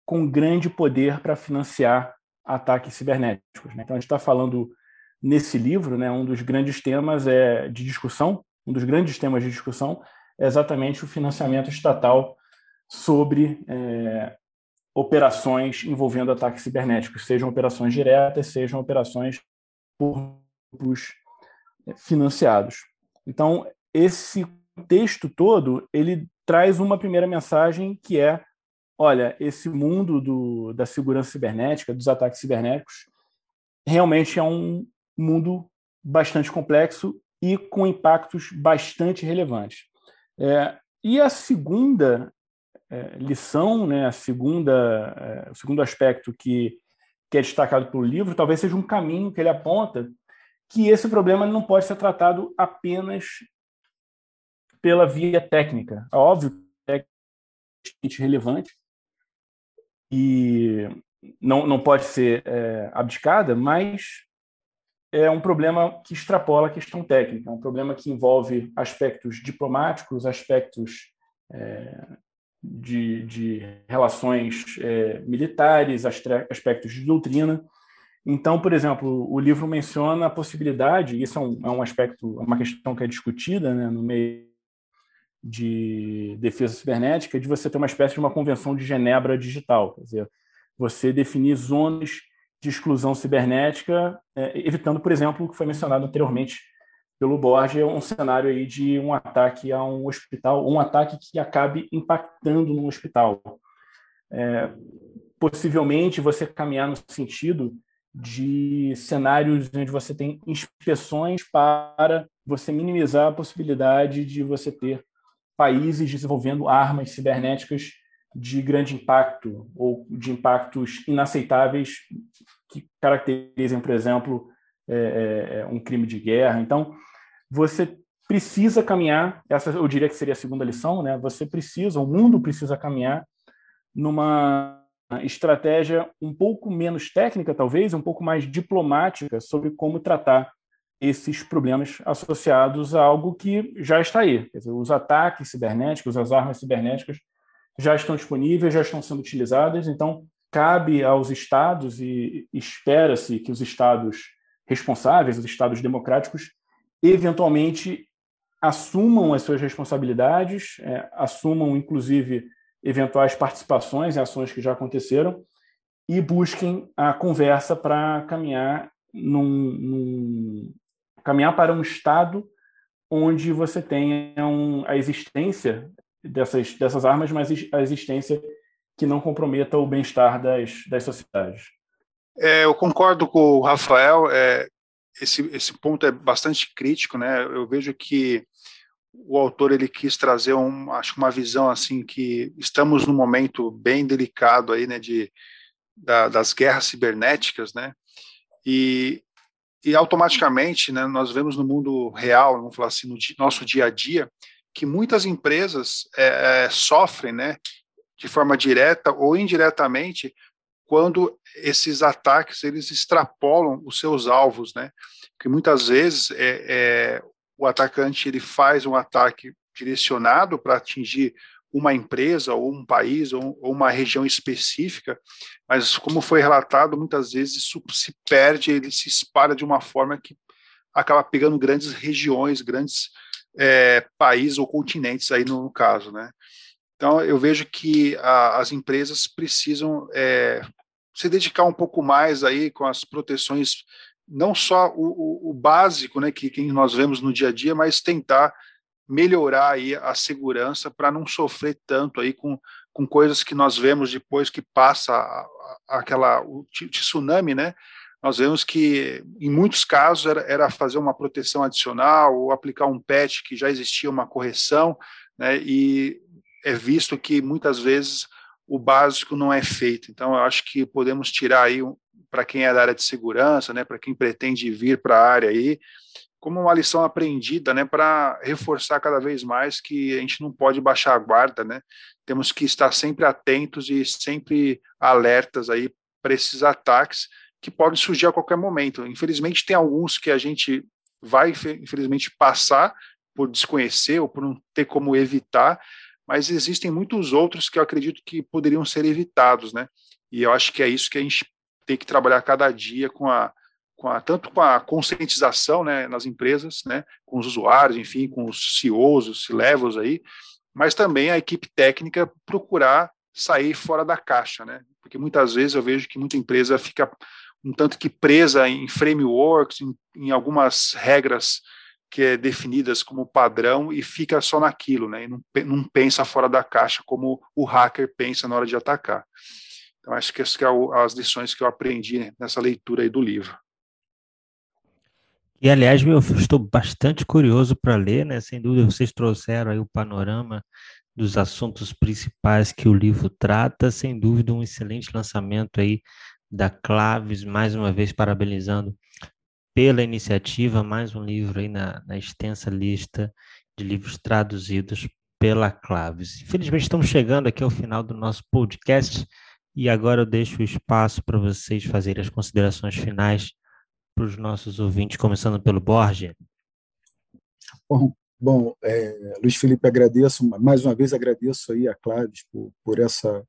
com grande poder para financiar ataques cibernéticos. Né? Então, a gente está falando nesse livro, né, um dos grandes temas é de discussão, um dos grandes temas de discussão é exatamente o financiamento estatal sobre é, operações envolvendo ataques cibernéticos, sejam operações diretas, sejam operações por grupos é, financiados. Então, esse texto todo, ele traz uma primeira mensagem que é, olha, esse mundo do, da segurança cibernética, dos ataques cibernéticos, realmente é um mundo bastante complexo e com impactos bastante relevantes. É, e a segunda é, lição, né, a segunda, é, o segundo aspecto que, que é destacado pelo livro, talvez seja um caminho que ele aponta que esse problema não pode ser tratado apenas pela via técnica. É óbvio que é relevante e não, não pode ser é, abdicada, mas é um problema que extrapola a questão técnica, é um problema que envolve aspectos diplomáticos, aspectos é, de, de relações é, militares, aspectos de doutrina. Então, por exemplo, o livro menciona a possibilidade, isso é um, é um aspecto, é uma questão que é discutida né, no meio de defesa cibernética, de você ter uma espécie de uma convenção de Genebra digital, quer dizer, você definir zonas de exclusão cibernética, é, evitando, por exemplo, o que foi mencionado anteriormente pelo Borges, é um cenário aí de um ataque a um hospital, um ataque que acabe impactando no hospital. É, possivelmente você caminhar no sentido de cenários onde você tem inspeções para você minimizar a possibilidade de você ter países desenvolvendo armas cibernéticas de grande impacto ou de impactos inaceitáveis que caracterizem, por exemplo, é, é, é um crime de guerra. Então, você precisa caminhar, essa eu diria que seria a segunda lição, né? Você precisa, o mundo precisa caminhar numa estratégia um pouco menos técnica, talvez, um pouco mais diplomática sobre como tratar esses problemas associados a algo que já está aí. Dizer, os ataques cibernéticos, as armas cibernéticas já estão disponíveis, já estão sendo utilizadas, então cabe aos estados e espera-se que os estados responsáveis, os estados democráticos, eventualmente assumam as suas responsabilidades, é, assumam, inclusive, eventuais participações em ações que já aconteceram e busquem a conversa para caminhar num, num, caminhar para um estado onde você tenha um, a existência dessas, dessas armas, mas a existência que não comprometa o bem-estar das, das sociedades. É, eu concordo com o Rafael. É, esse, esse ponto é bastante crítico, né? Eu vejo que o autor ele quis trazer um, acho uma visão assim que estamos num momento bem delicado aí, né, de da, das guerras cibernéticas, né? E, e automaticamente, né, nós vemos no mundo real, vamos falar assim, no nosso dia a dia, que muitas empresas é, é, sofrem, né, de forma direta ou indiretamente, quando esses ataques eles extrapolam os seus alvos, né? Porque muitas vezes é, é o atacante ele faz um ataque direcionado para atingir uma empresa ou um país ou, ou, uma região específica, mas como foi relatado, muitas vezes isso se perde, ele se espalha de uma forma que acaba pegando grandes regiões, grandes é, países ou continentes aí no, caso, né? Então eu vejo que a, as empresas precisam é, se dedicar um pouco mais aí com as proteções, não só o, o, o básico, né, que, que nós vemos no dia a dia, mas tentar melhorar aí a segurança para não sofrer tanto aí com, com coisas que nós vemos depois que passa aquela o tsunami, né? Nós vemos que em muitos casos era, era fazer uma proteção adicional ou aplicar um patch que já existia uma correção, né? E é visto que muitas vezes o básico não é feito. Então, eu acho que podemos tirar aí para quem é da área de segurança, né? Para quem pretende vir para a área aí, como uma lição aprendida, né, para reforçar cada vez mais que a gente não pode baixar a guarda, né? Temos que estar sempre atentos e sempre alertas aí para esses ataques que podem surgir a qualquer momento. Infelizmente tem alguns que a gente vai infelizmente passar por desconhecer ou por não ter como evitar, mas existem muitos outros que eu acredito que poderiam ser evitados, né? E eu acho que é isso que a gente tem que trabalhar cada dia com a com a, tanto com a conscientização né, nas empresas, né, com os usuários, enfim, com os CEOs, os C-levels aí, mas também a equipe técnica procurar sair fora da caixa, né? Porque muitas vezes eu vejo que muita empresa fica um tanto que presa em frameworks, em, em algumas regras que é definidas como padrão e fica só naquilo, né? E não, não pensa fora da caixa como o hacker pensa na hora de atacar. Então acho que essas são as lições que eu aprendi nessa leitura aí do livro. E, aliás, eu estou bastante curioso para ler, né? Sem dúvida, vocês trouxeram aí o panorama dos assuntos principais que o livro trata. Sem dúvida, um excelente lançamento aí da Claves, mais uma vez parabenizando pela iniciativa, mais um livro aí na, na extensa lista de livros traduzidos pela Claves. Infelizmente, estamos chegando aqui ao final do nosso podcast e agora eu deixo o espaço para vocês fazerem as considerações finais para os nossos ouvintes, começando pelo Borges? Bom, bom é, Luiz Felipe, agradeço, mais uma vez agradeço aí a Claves por, por essa,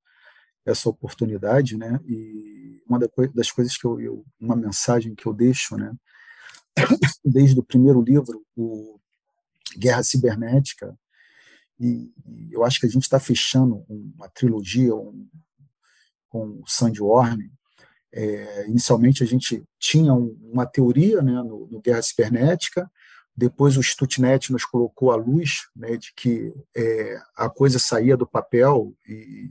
essa oportunidade, né, e uma das coisas que eu, eu, uma mensagem que eu deixo, né, desde o primeiro livro, o Guerra Cibernética, e, eu acho que a gente está fechando uma trilogia um, com o Sandy Warner, é, inicialmente a gente tinha uma teoria né, no, no, Guerra Cibernética, depois o Stuttnet nos colocou à luz né, de que é, a coisa saía do papel e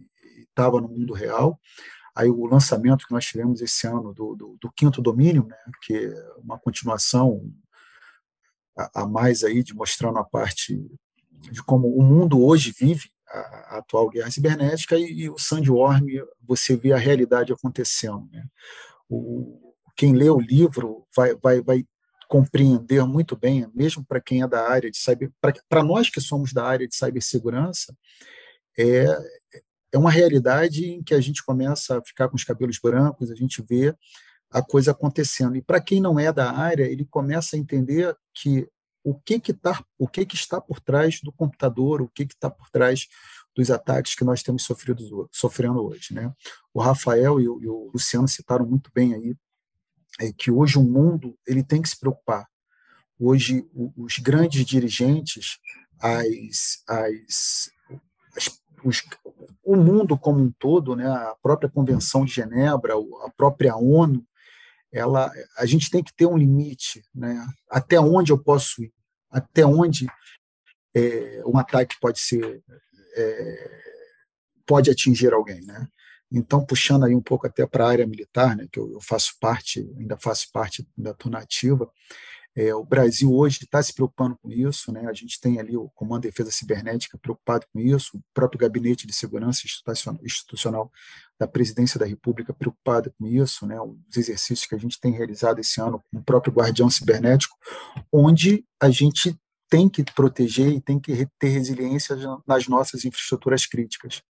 estava no mundo real. Aí o lançamento que nós tivemos esse ano do, do, do Quinto Domínio, né, que é uma continuação a, a mais aí de mostrando a parte de como o mundo hoje vive a, atual guerra cibernética e, e, o Sandworm, você vê a realidade acontecendo. Né? O, quem lê o livro vai, vai, vai compreender muito bem, mesmo para quem é da área de cyber, para nós que somos da área de cibersegurança, é, é uma realidade em que a gente começa a ficar com os cabelos brancos, a gente vê a coisa acontecendo. E para quem não é da área, ele começa a entender que o que que tá, o que que está por trás do computador, o que que está por trás dos ataques que nós temos sofrido, sofrendo hoje, né? O Rafael e o, e o Luciano citaram muito bem aí é que hoje o mundo ele tem que se preocupar. Hoje os grandes dirigentes, as, as, as os, o mundo como um todo, né, a própria Convenção de Genebra, a própria ONU, ela, a gente tem que ter um limite, né, até onde eu posso ir, até onde é, um ataque pode ser é, pode atingir alguém, né? Então, puxando aí um pouco até para a área militar, né, que eu, eu, faço parte, ainda faço parte da turnativa, é, o Brasil hoje está se preocupando com isso, né? a gente tem ali o Comando de Defesa Cibernética preocupado com isso, o próprio Gabinete de Segurança Institucional da Presidência da República preocupado com isso, né? os exercícios que a gente tem realizado esse ano com o próprio Guardião Cibernético, onde a gente tem que proteger e tem que ter resiliência nas nossas infraestruturas críticas.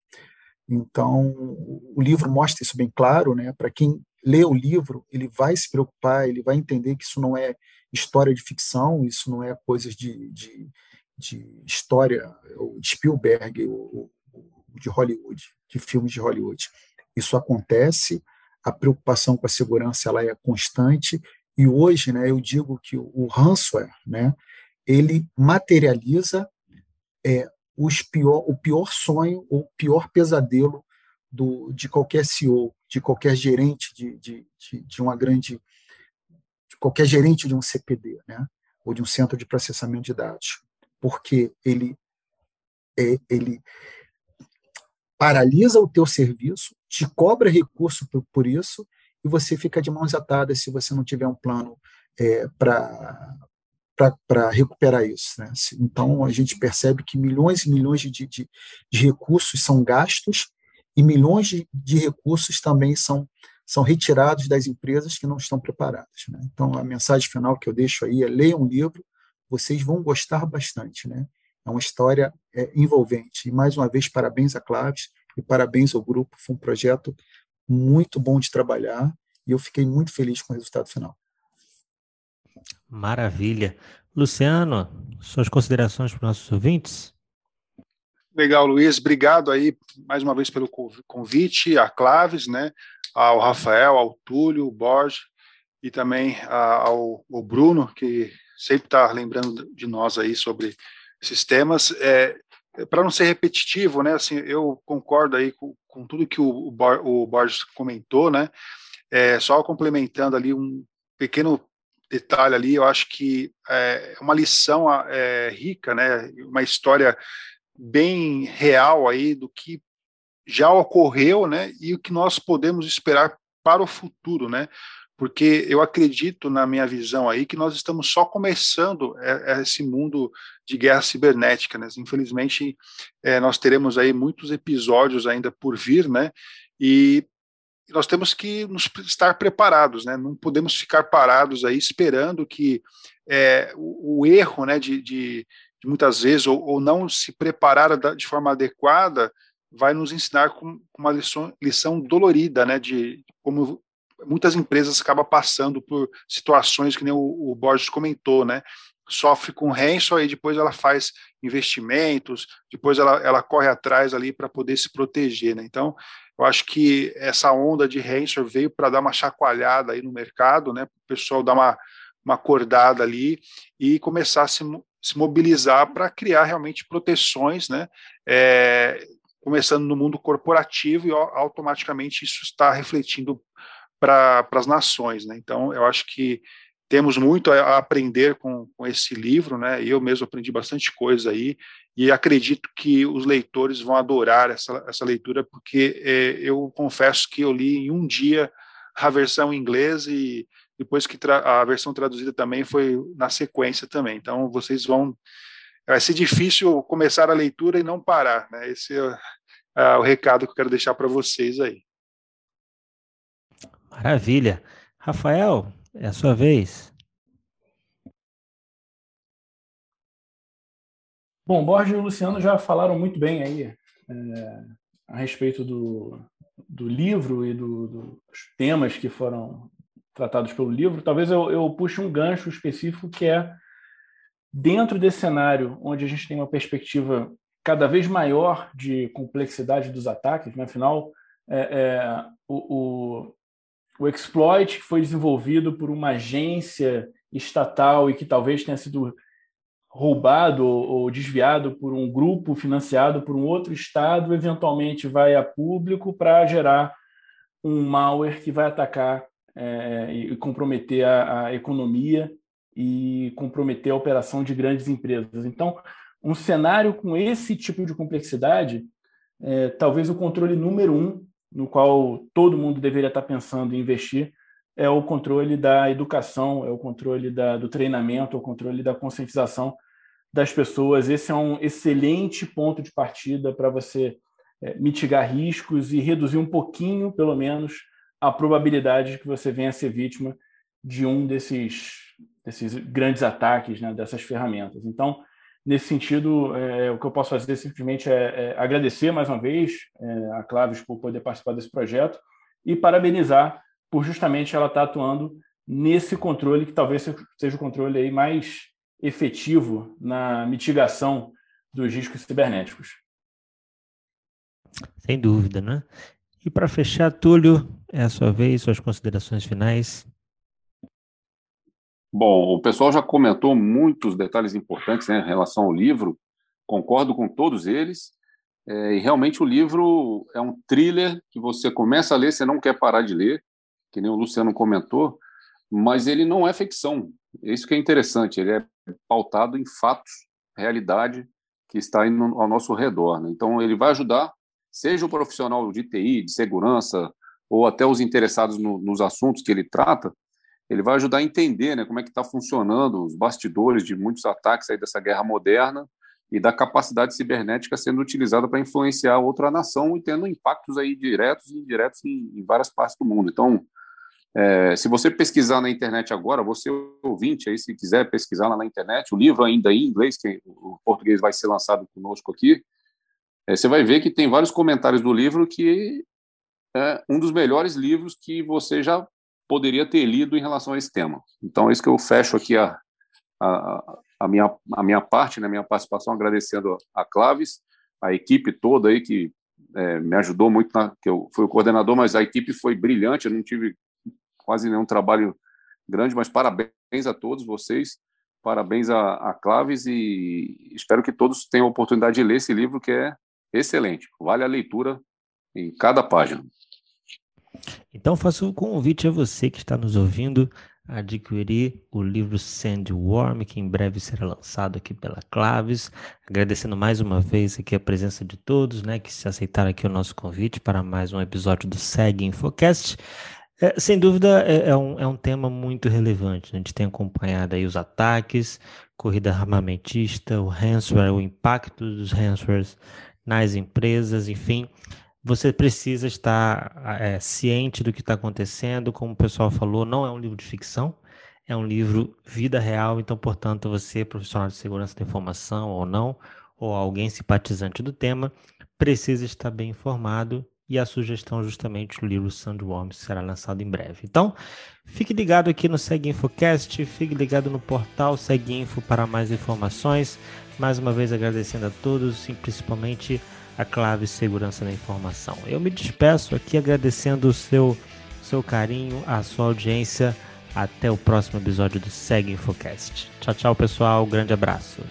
Então, o livro mostra isso bem claro, né? Para quem lê o livro, ele vai se preocupar, ele vai entender que isso não é história de ficção, isso não é coisas de, de, de história de Spielberg ou de Hollywood, de filmes de Hollywood. Isso acontece, a preocupação com a segurança ela é constante e hoje, né, eu digo que o ransomware, né, ele materializa é, os pior, o pior sonho ou pior pesadelo do, de qualquer CEO, de qualquer gerente de, de, de, de uma grande, de qualquer gerente de um CPD, né? ou de um centro de processamento de dados, porque ele é, ele paralisa o teu serviço, te cobra recurso por, por isso e você fica de mãos atadas se você não tiver um plano é, para para recuperar isso. Né? Então, a gente percebe que milhões e milhões de, de, de recursos são gastos e milhões de, de, recursos também são, são retirados das empresas que não estão preparadas. Né? Então, a mensagem final que eu deixo aí é leiam um livro, vocês vão gostar bastante. Né? É uma história é, envolvente. E, mais uma vez, parabéns a Claves e parabéns ao grupo. Foi um projeto muito bom de trabalhar e eu fiquei muito feliz com o resultado final. Maravilha. Luciano, suas considerações para os nossos ouvintes? Legal, Luiz. Obrigado aí mais uma vez pelo convite, a Claves, né, ao Rafael, ao Túlio, ao Borges e também ao, ao Bruno, que sempre está lembrando de nós aí sobre esses temas. É, para não ser repetitivo, né, assim, eu concordo aí com, com tudo que o, o Borges comentou, né, é, só complementando ali um pequeno detalhe ali, eu acho que é uma lição é, rica, né? Uma história bem real aí do que já ocorreu, né? E o que nós podemos esperar para o futuro, né? Porque eu acredito na minha visão aí que nós estamos só começando é, esse mundo de guerra cibernética, né? Infelizmente, é, nós teremos aí muitos episódios ainda por vir, né? E nós temos que nos estar preparados, né? Não podemos ficar parados aí esperando que é, o, o, erro, né, de, de, de muitas vezes ou, ou, não se preparar de forma adequada vai nos ensinar com uma lição, lição dolorida, né? De como muitas empresas acabam passando por situações que nem o, o Borges comentou, né? Sofre com ransom e depois ela faz investimentos, depois ela, ela corre atrás ali para poder se proteger, né? Então eu acho que essa onda de ransomware veio para dar uma chacoalhada aí no mercado, né? Para o pessoal dar uma, uma acordada ali e começar a se, se mobilizar para criar realmente proteções, né? É, começando no mundo corporativo e automaticamente isso está refletindo para as nações, né? Então, eu acho que temos muito a aprender com, com esse livro, né? Eu mesmo aprendi bastante coisa aí e acredito que os leitores vão adorar essa, essa leitura, porque é, eu confesso que eu li em um dia a versão em inglês e depois que a versão traduzida também foi na sequência também. Então, vocês vão. Vai ser difícil começar a leitura e não parar, né? Esse é, é o recado que eu quero deixar para vocês aí. Maravilha. Rafael, é a sua vez. Bom, Borges e o Luciano já falaram muito bem aí é, a respeito do, do livro e do, dos temas que foram tratados pelo livro. Talvez eu, eu puxe um gancho específico que é dentro desse cenário onde a gente tem uma perspectiva cada vez maior de complexidade dos ataques, né? afinal, é, é, o, o, o exploit que foi desenvolvido por uma agência estatal e que talvez tenha sido roubado ou desviado por um grupo financiado por um outro estado, eventualmente vai a público para gerar um malware que vai atacar é, e comprometer a, a, economia e comprometer a operação de grandes empresas. Então, um cenário com esse tipo de complexidade, é, talvez o controle número um no qual todo mundo deveria estar pensando em investir é o controle da educação, é o controle da, do treinamento, é o controle da conscientização das pessoas. Esse é um excelente ponto de partida para você é, mitigar riscos e reduzir um pouquinho, pelo menos, a probabilidade de que você venha a ser vítima de um desses, desses grandes ataques, né, dessas ferramentas. Então, nesse sentido, é, o que eu posso fazer simplesmente é, é agradecer mais uma vez é, a Claves por poder participar desse projeto e parabenizar por justamente ela estar atuando nesse controle que talvez seja o controle aí mais efetivo na mitigação dos riscos cibernéticos. Sem dúvida, né? E para fechar, Túlio, é a sua vez, suas considerações finais. Bom, o pessoal já comentou muitos detalhes importantes né, em relação ao livro, concordo com todos eles. É, e realmente o livro é um thriller que você começa a ler, você não quer parar de ler, que nem o Luciano comentou, mas ele não é ficção. Isso que é interessante, ele é pautado em fatos, realidade que está ao nosso redor. Né? Então, ele vai ajudar, seja o profissional de TI, de segurança, ou até os interessados no, nos assuntos que ele trata, ele vai ajudar a entender né, como é que está funcionando os bastidores de muitos ataques aí dessa guerra moderna e da capacidade cibernética sendo utilizada para influenciar outra nação e tendo impactos aí diretos e indiretos em, em várias partes do mundo. Então, é, se você pesquisar na internet agora, você ouvinte aí, se quiser pesquisar lá na internet, o livro ainda em inglês, que o português vai ser lançado conosco aqui, é, você vai ver que tem vários comentários do livro que é um dos melhores livros que você já poderia ter lido em relação a esse tema. Então, é isso que eu fecho aqui a, a, a minha, a minha parte, né, a minha participação, agradecendo a Claves, a equipe toda aí que é, me ajudou muito, na, que eu fui o coordenador, mas a equipe foi brilhante, eu não tive quase nenhum trabalho grande, mas parabéns a todos vocês, parabéns a, a Claves e espero que todos tenham a oportunidade de ler esse livro que é excelente, vale a leitura em cada página. Então faço um convite a você que está nos ouvindo a adquirir o livro Sandworm, que em breve será lançado aqui pela Claves. Agradecendo mais uma vez aqui a presença de todos, né, que se aceitaram aqui o nosso convite para mais um episódio do Seg Infocast. É, sem dúvida, é, é, um, é um tema muito relevante. A gente tem acompanhado aí os ataques, corrida armamentista, o ransomware, o impacto dos ransomwares nas empresas, enfim. Você precisa estar é, ciente do que está acontecendo. Como o pessoal falou, não é um livro de ficção, é um livro vida real. Então, portanto, você, profissional de segurança da informação ou não, ou alguém simpatizante do tema, precisa estar bem informado e a sugestão justamente o livro Sandworms será lançado em breve. Então, fique ligado aqui no Segue Infocast, fique ligado no portal Segue Info para mais informações. Mais uma vez agradecendo a todos e principalmente a Clave Segurança da Informação. Eu me despeço aqui agradecendo o seu, seu carinho, a sua audiência. Até o próximo episódio do Segue Infocast. Tchau, tchau, pessoal. grande abraço.